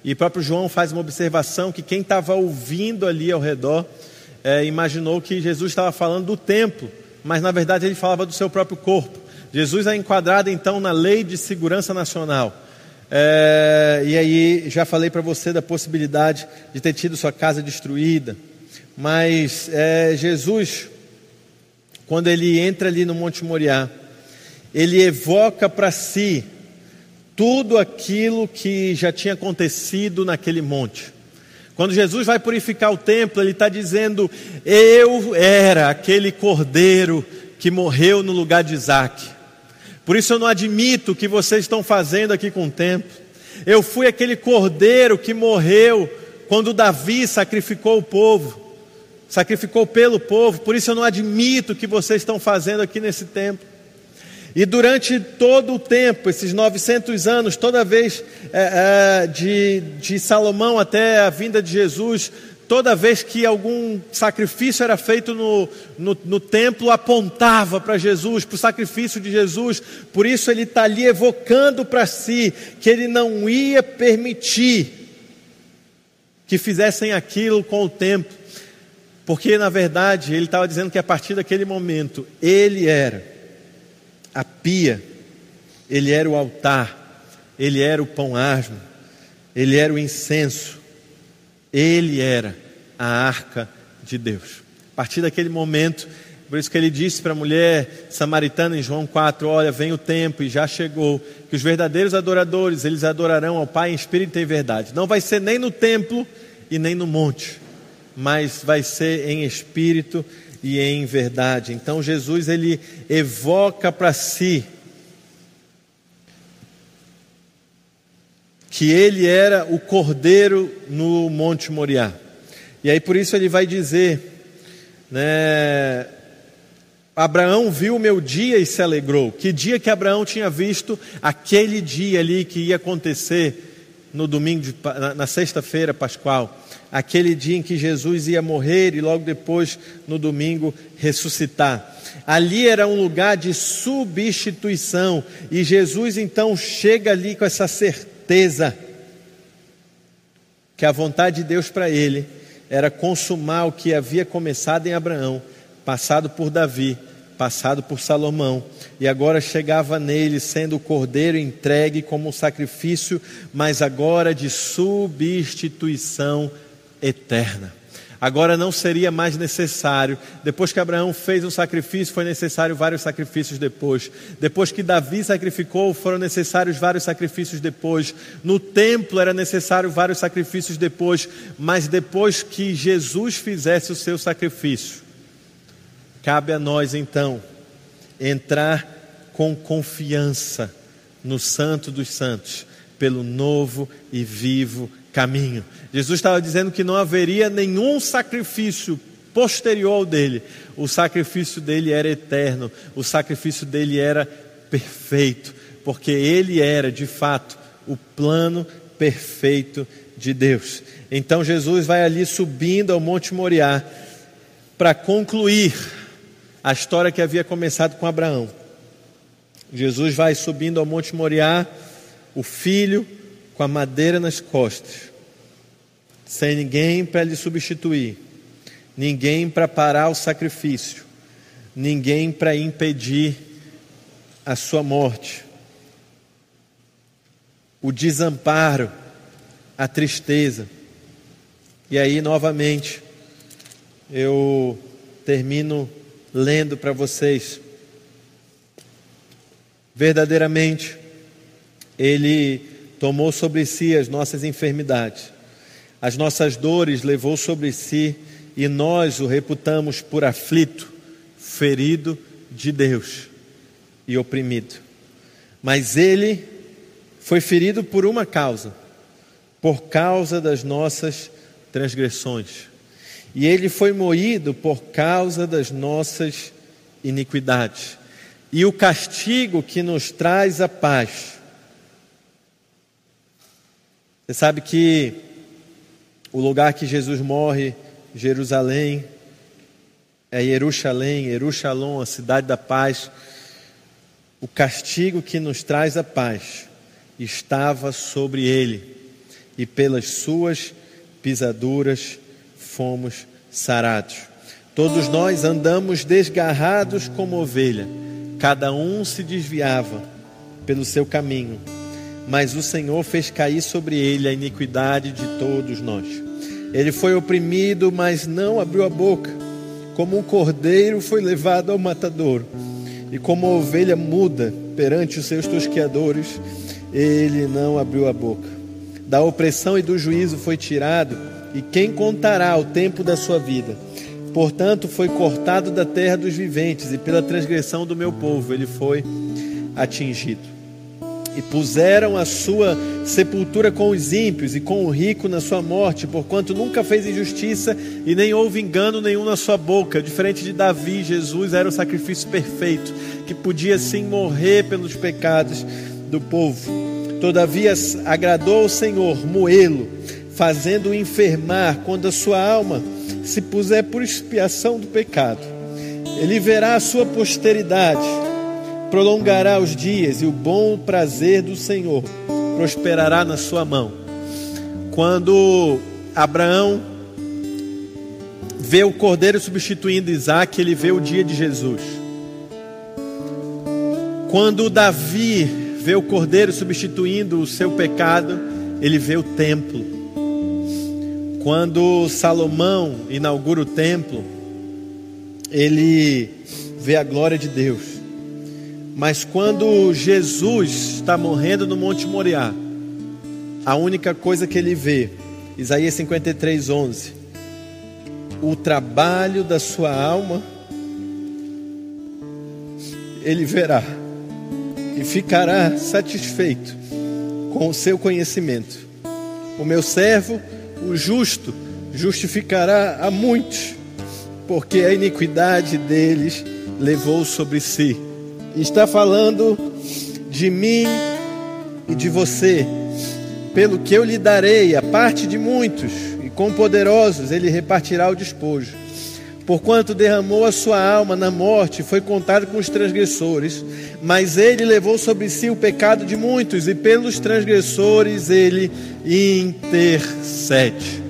E próprio João faz uma observação que quem estava ouvindo ali ao redor é, imaginou que Jesus estava falando do templo, mas na verdade ele falava do seu próprio corpo. Jesus é enquadrado então na lei de segurança nacional. É, e aí já falei para você da possibilidade de ter tido sua casa destruída. Mas é, Jesus, quando ele entra ali no Monte Moriá, ele evoca para si tudo aquilo que já tinha acontecido naquele monte. Quando Jesus vai purificar o templo, ele está dizendo: Eu era aquele cordeiro que morreu no lugar de Isaac. Por isso eu não admito o que vocês estão fazendo aqui com o templo. Eu fui aquele cordeiro que morreu quando Davi sacrificou o povo, sacrificou pelo povo. Por isso eu não admito o que vocês estão fazendo aqui nesse templo. E durante todo o tempo, esses 900 anos, toda vez é, é, de, de Salomão até a vinda de Jesus, toda vez que algum sacrifício era feito no, no, no templo, apontava para Jesus, para o sacrifício de Jesus. Por isso ele está ali evocando para si que ele não ia permitir que fizessem aquilo com o tempo, porque na verdade ele estava dizendo que a partir daquele momento ele era pia, ele era o altar, ele era o pão asmo, ele era o incenso, ele era a arca de Deus. A partir daquele momento, por isso que ele disse para a mulher samaritana em João 4: Olha, vem o tempo e já chegou, que os verdadeiros adoradores, eles adorarão ao Pai em espírito e em verdade. Não vai ser nem no templo e nem no monte, mas vai ser em espírito e em verdade. Então Jesus ele evoca para si que ele era o cordeiro no Monte Moriá. E aí por isso ele vai dizer, né, Abraão viu o meu dia e se alegrou. Que dia que Abraão tinha visto aquele dia ali que ia acontecer no domingo, de, na, sexta-feira pascual, aquele dia em que Jesus ia morrer e logo depois, no domingo, ressuscitar. Ali era um lugar de substituição e Jesus então chega ali com essa certeza que a vontade de Deus para ele era consumar o que havia começado em Abraão, passado por Davi passado por Salomão, e agora chegava nele sendo o cordeiro entregue como sacrifício, mas agora de substituição eterna. Agora não seria mais necessário, depois que Abraão fez um sacrifício, foi necessário vários sacrifícios depois. Depois que Davi sacrificou, foram necessários vários sacrifícios depois. No templo era necessário vários sacrifícios depois, mas depois que Jesus fizesse o seu sacrifício, Cabe a nós então entrar com confiança no Santo dos Santos, pelo novo e vivo caminho. Jesus estava dizendo que não haveria nenhum sacrifício posterior ao dele, o sacrifício dele era eterno, o sacrifício dele era perfeito, porque ele era de fato o plano perfeito de Deus. Então Jesus vai ali subindo ao Monte Moriá para concluir a história que havia começado com Abraão. Jesus vai subindo ao Monte Moriá, o filho com a madeira nas costas, sem ninguém para lhe substituir, ninguém para parar o sacrifício, ninguém para impedir a sua morte. O desamparo, a tristeza. E aí, novamente, eu termino lendo para vocês. Verdadeiramente, Ele tomou sobre si as nossas enfermidades, as nossas dores levou sobre si, e nós o reputamos por aflito, ferido de Deus e oprimido. Mas Ele foi ferido por uma causa, por causa das nossas transgressões e ele foi moído por causa das nossas iniquidades. E o castigo que nos traz a paz. Você sabe que o lugar que Jesus morre, Jerusalém, é Jerusalém, Jerusalém, a cidade da paz. O castigo que nos traz a paz estava sobre ele, e pelas suas pisaduras fomos sarados. Todos nós andamos desgarrados como ovelha, cada um se desviava pelo seu caminho, mas o Senhor fez cair sobre ele a iniquidade de todos nós. Ele foi oprimido, mas não abriu a boca. Como um cordeiro foi levado ao matador, e como uma ovelha muda perante os seus tosqueadores, ele não abriu a boca. Da opressão e do juízo foi tirado e quem contará o tempo da sua vida? Portanto, foi cortado da terra dos viventes, e pela transgressão do meu povo ele foi atingido. E puseram a sua sepultura com os ímpios e com o rico na sua morte, porquanto nunca fez injustiça e nem houve engano nenhum na sua boca. Diferente de Davi, Jesus era o sacrifício perfeito, que podia sim morrer pelos pecados do povo. Todavia agradou ao Senhor moê-lo fazendo-o enfermar quando a sua alma se puser por expiação do pecado. Ele verá a sua posteridade, prolongará os dias e o bom prazer do Senhor prosperará na sua mão. Quando Abraão vê o cordeiro substituindo Isaac, ele vê o dia de Jesus. Quando Davi vê o cordeiro substituindo o seu pecado, ele vê o templo. Quando Salomão inaugura o templo, ele vê a glória de Deus. Mas quando Jesus está morrendo no Monte Moriá, a única coisa que ele vê, Isaías 53, 11, o trabalho da sua alma, ele verá e ficará satisfeito com o seu conhecimento. O meu servo, o justo, justificará a muitos, porque a iniquidade deles levou sobre si. Está falando de mim e de você, pelo que eu lhe darei a parte de muitos, e com poderosos ele repartirá o despojo. Porquanto derramou a sua alma na morte, foi contado com os transgressores, mas ele levou sobre si o pecado de muitos, e pelos transgressores ele intercede.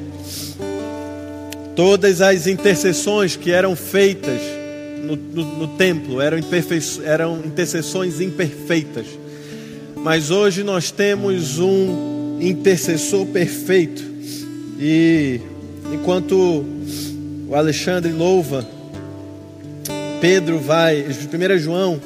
Todas as intercessões que eram feitas no, no, no templo eram, eram intercessões imperfeitas, mas hoje nós temos um intercessor perfeito, e enquanto o Alexandre louva, Pedro vai, 1 João,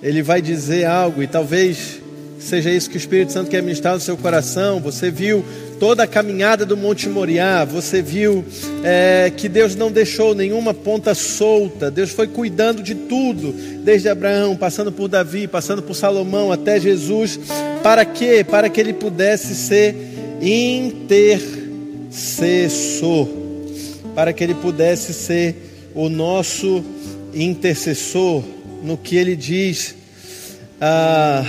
ele vai dizer algo, e talvez seja isso que o Espírito Santo quer ministrar no seu coração. Você viu toda a caminhada do Monte Moriá, você viu é, que Deus não deixou nenhuma ponta solta, Deus foi cuidando de tudo, desde Abraão, passando por Davi, passando por Salomão até Jesus, para quê? Para que ele pudesse ser intercessor, para que ele pudesse ser o nosso intercessor, no que ele diz. Ah,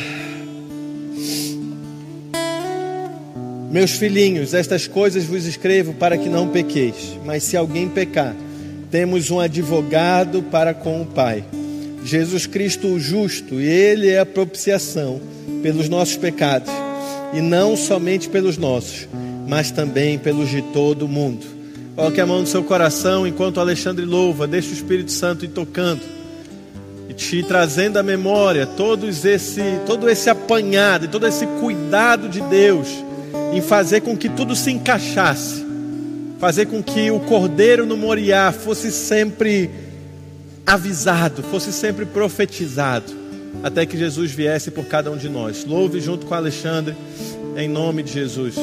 Meus filhinhos, estas coisas vos escrevo para que não pequeis. Mas se alguém pecar, temos um advogado para com o Pai, Jesus Cristo o justo, e Ele é a propiciação pelos nossos pecados, e não somente pelos nossos, mas também pelos de todo o mundo. Coloque a mão no seu coração enquanto Alexandre louva, deixa o Espírito Santo ir tocando e te trazendo à memória todos esse, todo esse apanhado e todo esse cuidado de Deus em fazer com que tudo se encaixasse, fazer com que o cordeiro no Moriá fosse sempre avisado, fosse sempre profetizado, até que Jesus viesse por cada um de nós. Louve junto com Alexandre, em nome de Jesus.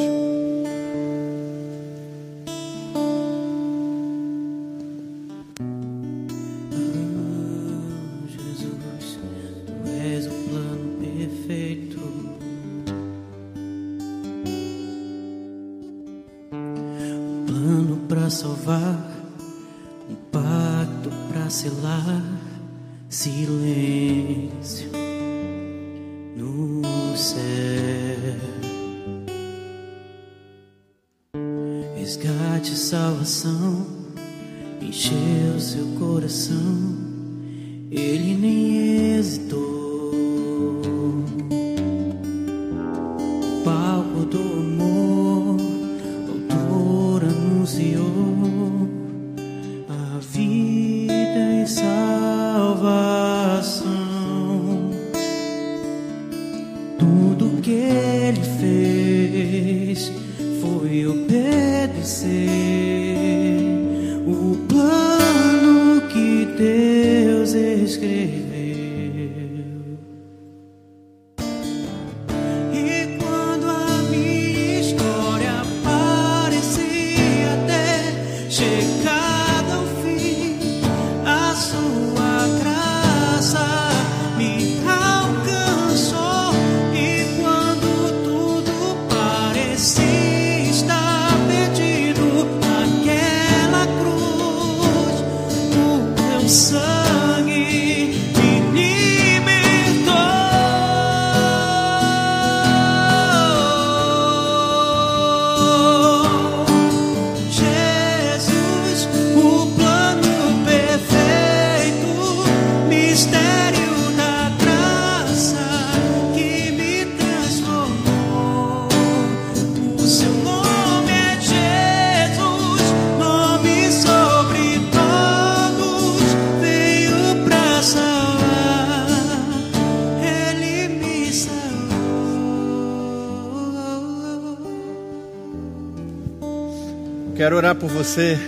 Quero orar por você,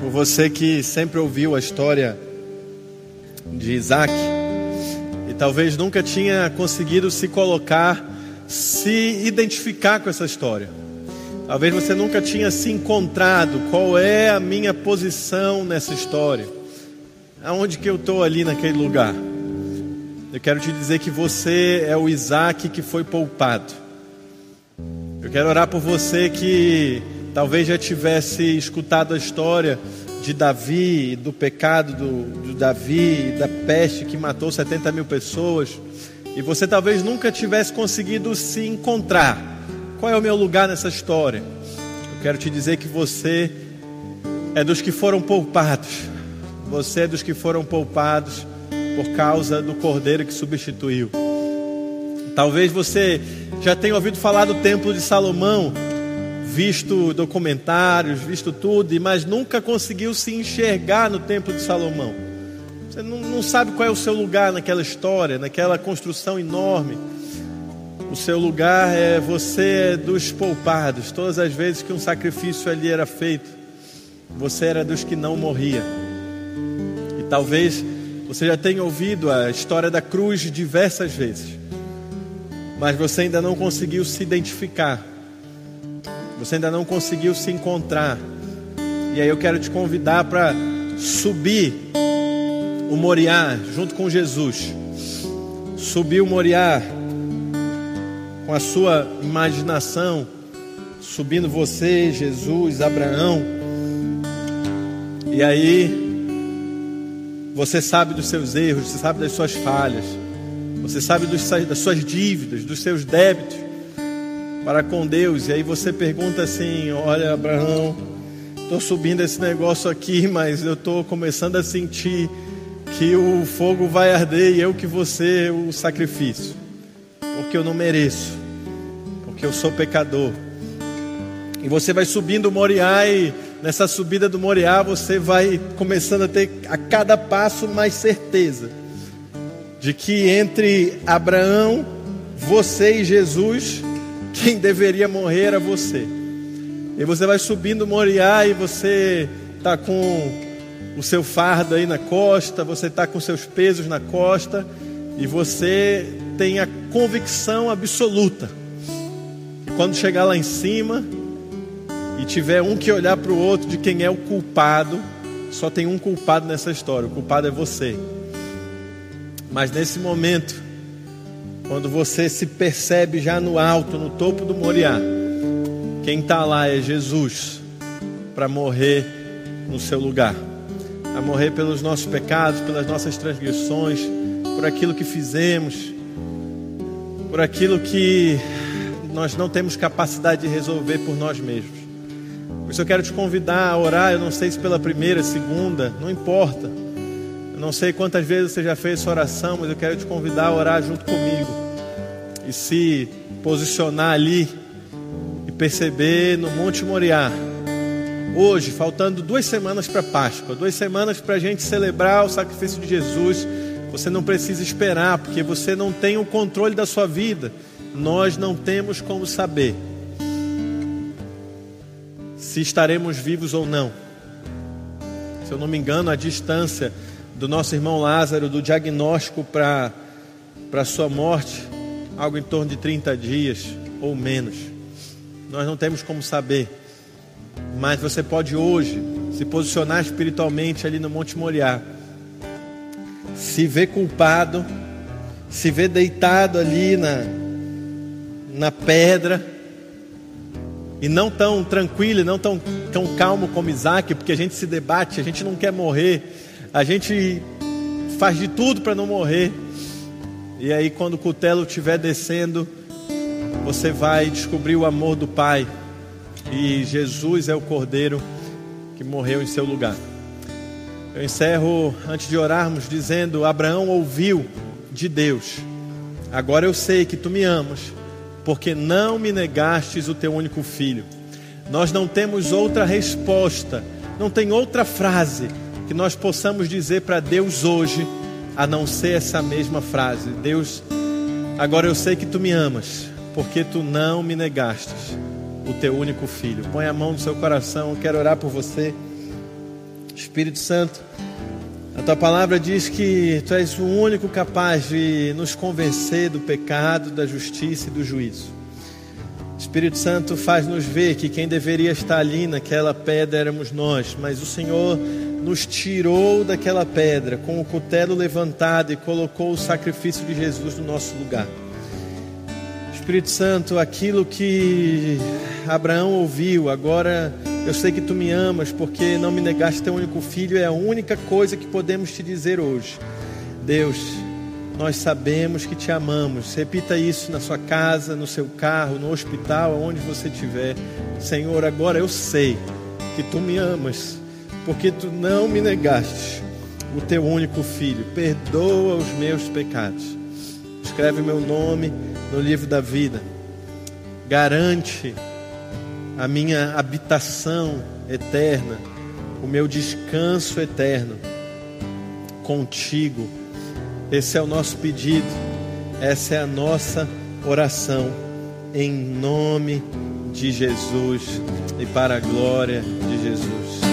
por você que sempre ouviu a história de Isaac e talvez nunca tinha conseguido se colocar, se identificar com essa história. Talvez você nunca tinha se encontrado qual é a minha posição nessa história. Aonde que eu estou ali naquele lugar? Eu quero te dizer que você é o Isaac que foi poupado. Eu quero orar por você que talvez já tivesse escutado a história de Davi, do pecado do, do Davi, da peste que matou 70 mil pessoas, e você talvez nunca tivesse conseguido se encontrar. Qual é o meu lugar nessa história? Eu quero te dizer que você é dos que foram poupados. Você é dos que foram poupados por causa do cordeiro que substituiu. Talvez você já tenha ouvido falar do templo de Salomão, visto documentários, visto tudo, mas nunca conseguiu se enxergar no Templo de Salomão. Você não, não sabe qual é o seu lugar naquela história, naquela construção enorme. O seu lugar é você dos poupados. Todas as vezes que um sacrifício ali era feito, você era dos que não morria. E talvez você já tenha ouvido a história da cruz diversas vezes, mas você ainda não conseguiu se identificar você ainda não conseguiu se encontrar. E aí eu quero te convidar para subir o Moriá junto com Jesus. Subir o Moriá com a sua imaginação, subindo você, Jesus, Abraão. E aí você sabe dos seus erros, você sabe das suas falhas, você sabe dos, das suas dívidas, dos seus débitos para com Deus. E aí você pergunta assim: Olha, Abraão, estou subindo esse negócio aqui, mas eu estou começando a sentir que o fogo vai arder e eu que você o sacrifício, porque eu não mereço, porque eu sou pecador. E você vai subindo o Moriá e nessa subida do Moriá você vai começando a ter a cada passo mais certeza de que entre Abraão, você e Jesus quem deveria morrer era você. E você vai subindo Moriá e você está com o seu fardo aí na costa, você está com seus pesos na costa e você tem a convicção absoluta que quando chegar lá em cima e tiver um que olhar para o outro de quem é o culpado, só tem um culpado nessa história, o culpado é você. Mas nesse momento, quando você se percebe já no alto, no topo do Moriá, quem está lá é Jesus para morrer no seu lugar, a morrer pelos nossos pecados, pelas nossas transgressões, por aquilo que fizemos, por aquilo que nós não temos capacidade de resolver por nós mesmos. Por isso eu quero te convidar a orar, eu não sei se pela primeira, segunda, não importa. Não sei quantas vezes você já fez essa oração, mas eu quero te convidar a orar junto comigo e se posicionar ali e perceber no Monte Moriá. Hoje, faltando duas semanas para Páscoa, duas semanas para a gente celebrar o sacrifício de Jesus. Você não precisa esperar, porque você não tem o controle da sua vida. Nós não temos como saber se estaremos vivos ou não. Se eu não me engano, a distância do nosso irmão Lázaro, do diagnóstico para a sua morte, algo em torno de 30 dias ou menos. Nós não temos como saber, mas você pode hoje se posicionar espiritualmente ali no Monte Moriá, se ver culpado, se ver deitado ali na, na pedra, e não tão tranquilo, não tão, tão calmo como Isaac, porque a gente se debate, a gente não quer morrer, a gente faz de tudo para não morrer. E aí, quando o cutelo estiver descendo, você vai descobrir o amor do Pai. E Jesus é o Cordeiro que morreu em seu lugar. Eu encerro antes de orarmos dizendo: Abraão ouviu de Deus. Agora eu sei que tu me amas, porque não me negastes o teu único filho. Nós não temos outra resposta, não tem outra frase que nós possamos dizer para Deus hoje a não ser essa mesma frase: Deus, agora eu sei que tu me amas, porque tu não me negastes o teu único filho. Põe a mão no seu coração, quero orar por você. Espírito Santo, a tua palavra diz que tu és o único capaz de nos convencer do pecado, da justiça e do juízo. Espírito Santo faz-nos ver que quem deveria estar ali naquela pedra éramos nós, mas o Senhor nos tirou daquela pedra com o cutelo levantado e colocou o sacrifício de Jesus no nosso lugar. Espírito Santo, aquilo que Abraão ouviu, agora eu sei que tu me amas porque não me negaste teu único filho, é a única coisa que podemos te dizer hoje. Deus, nós sabemos que te amamos. Repita isso na sua casa, no seu carro, no hospital, aonde você estiver. Senhor, agora eu sei que tu me amas porque tu não me negaste o teu único filho. Perdoa os meus pecados. Escreve meu nome no livro da vida. Garante a minha habitação eterna, o meu descanso eterno contigo. Esse é o nosso pedido, essa é a nossa oração, em nome de Jesus e para a glória de Jesus.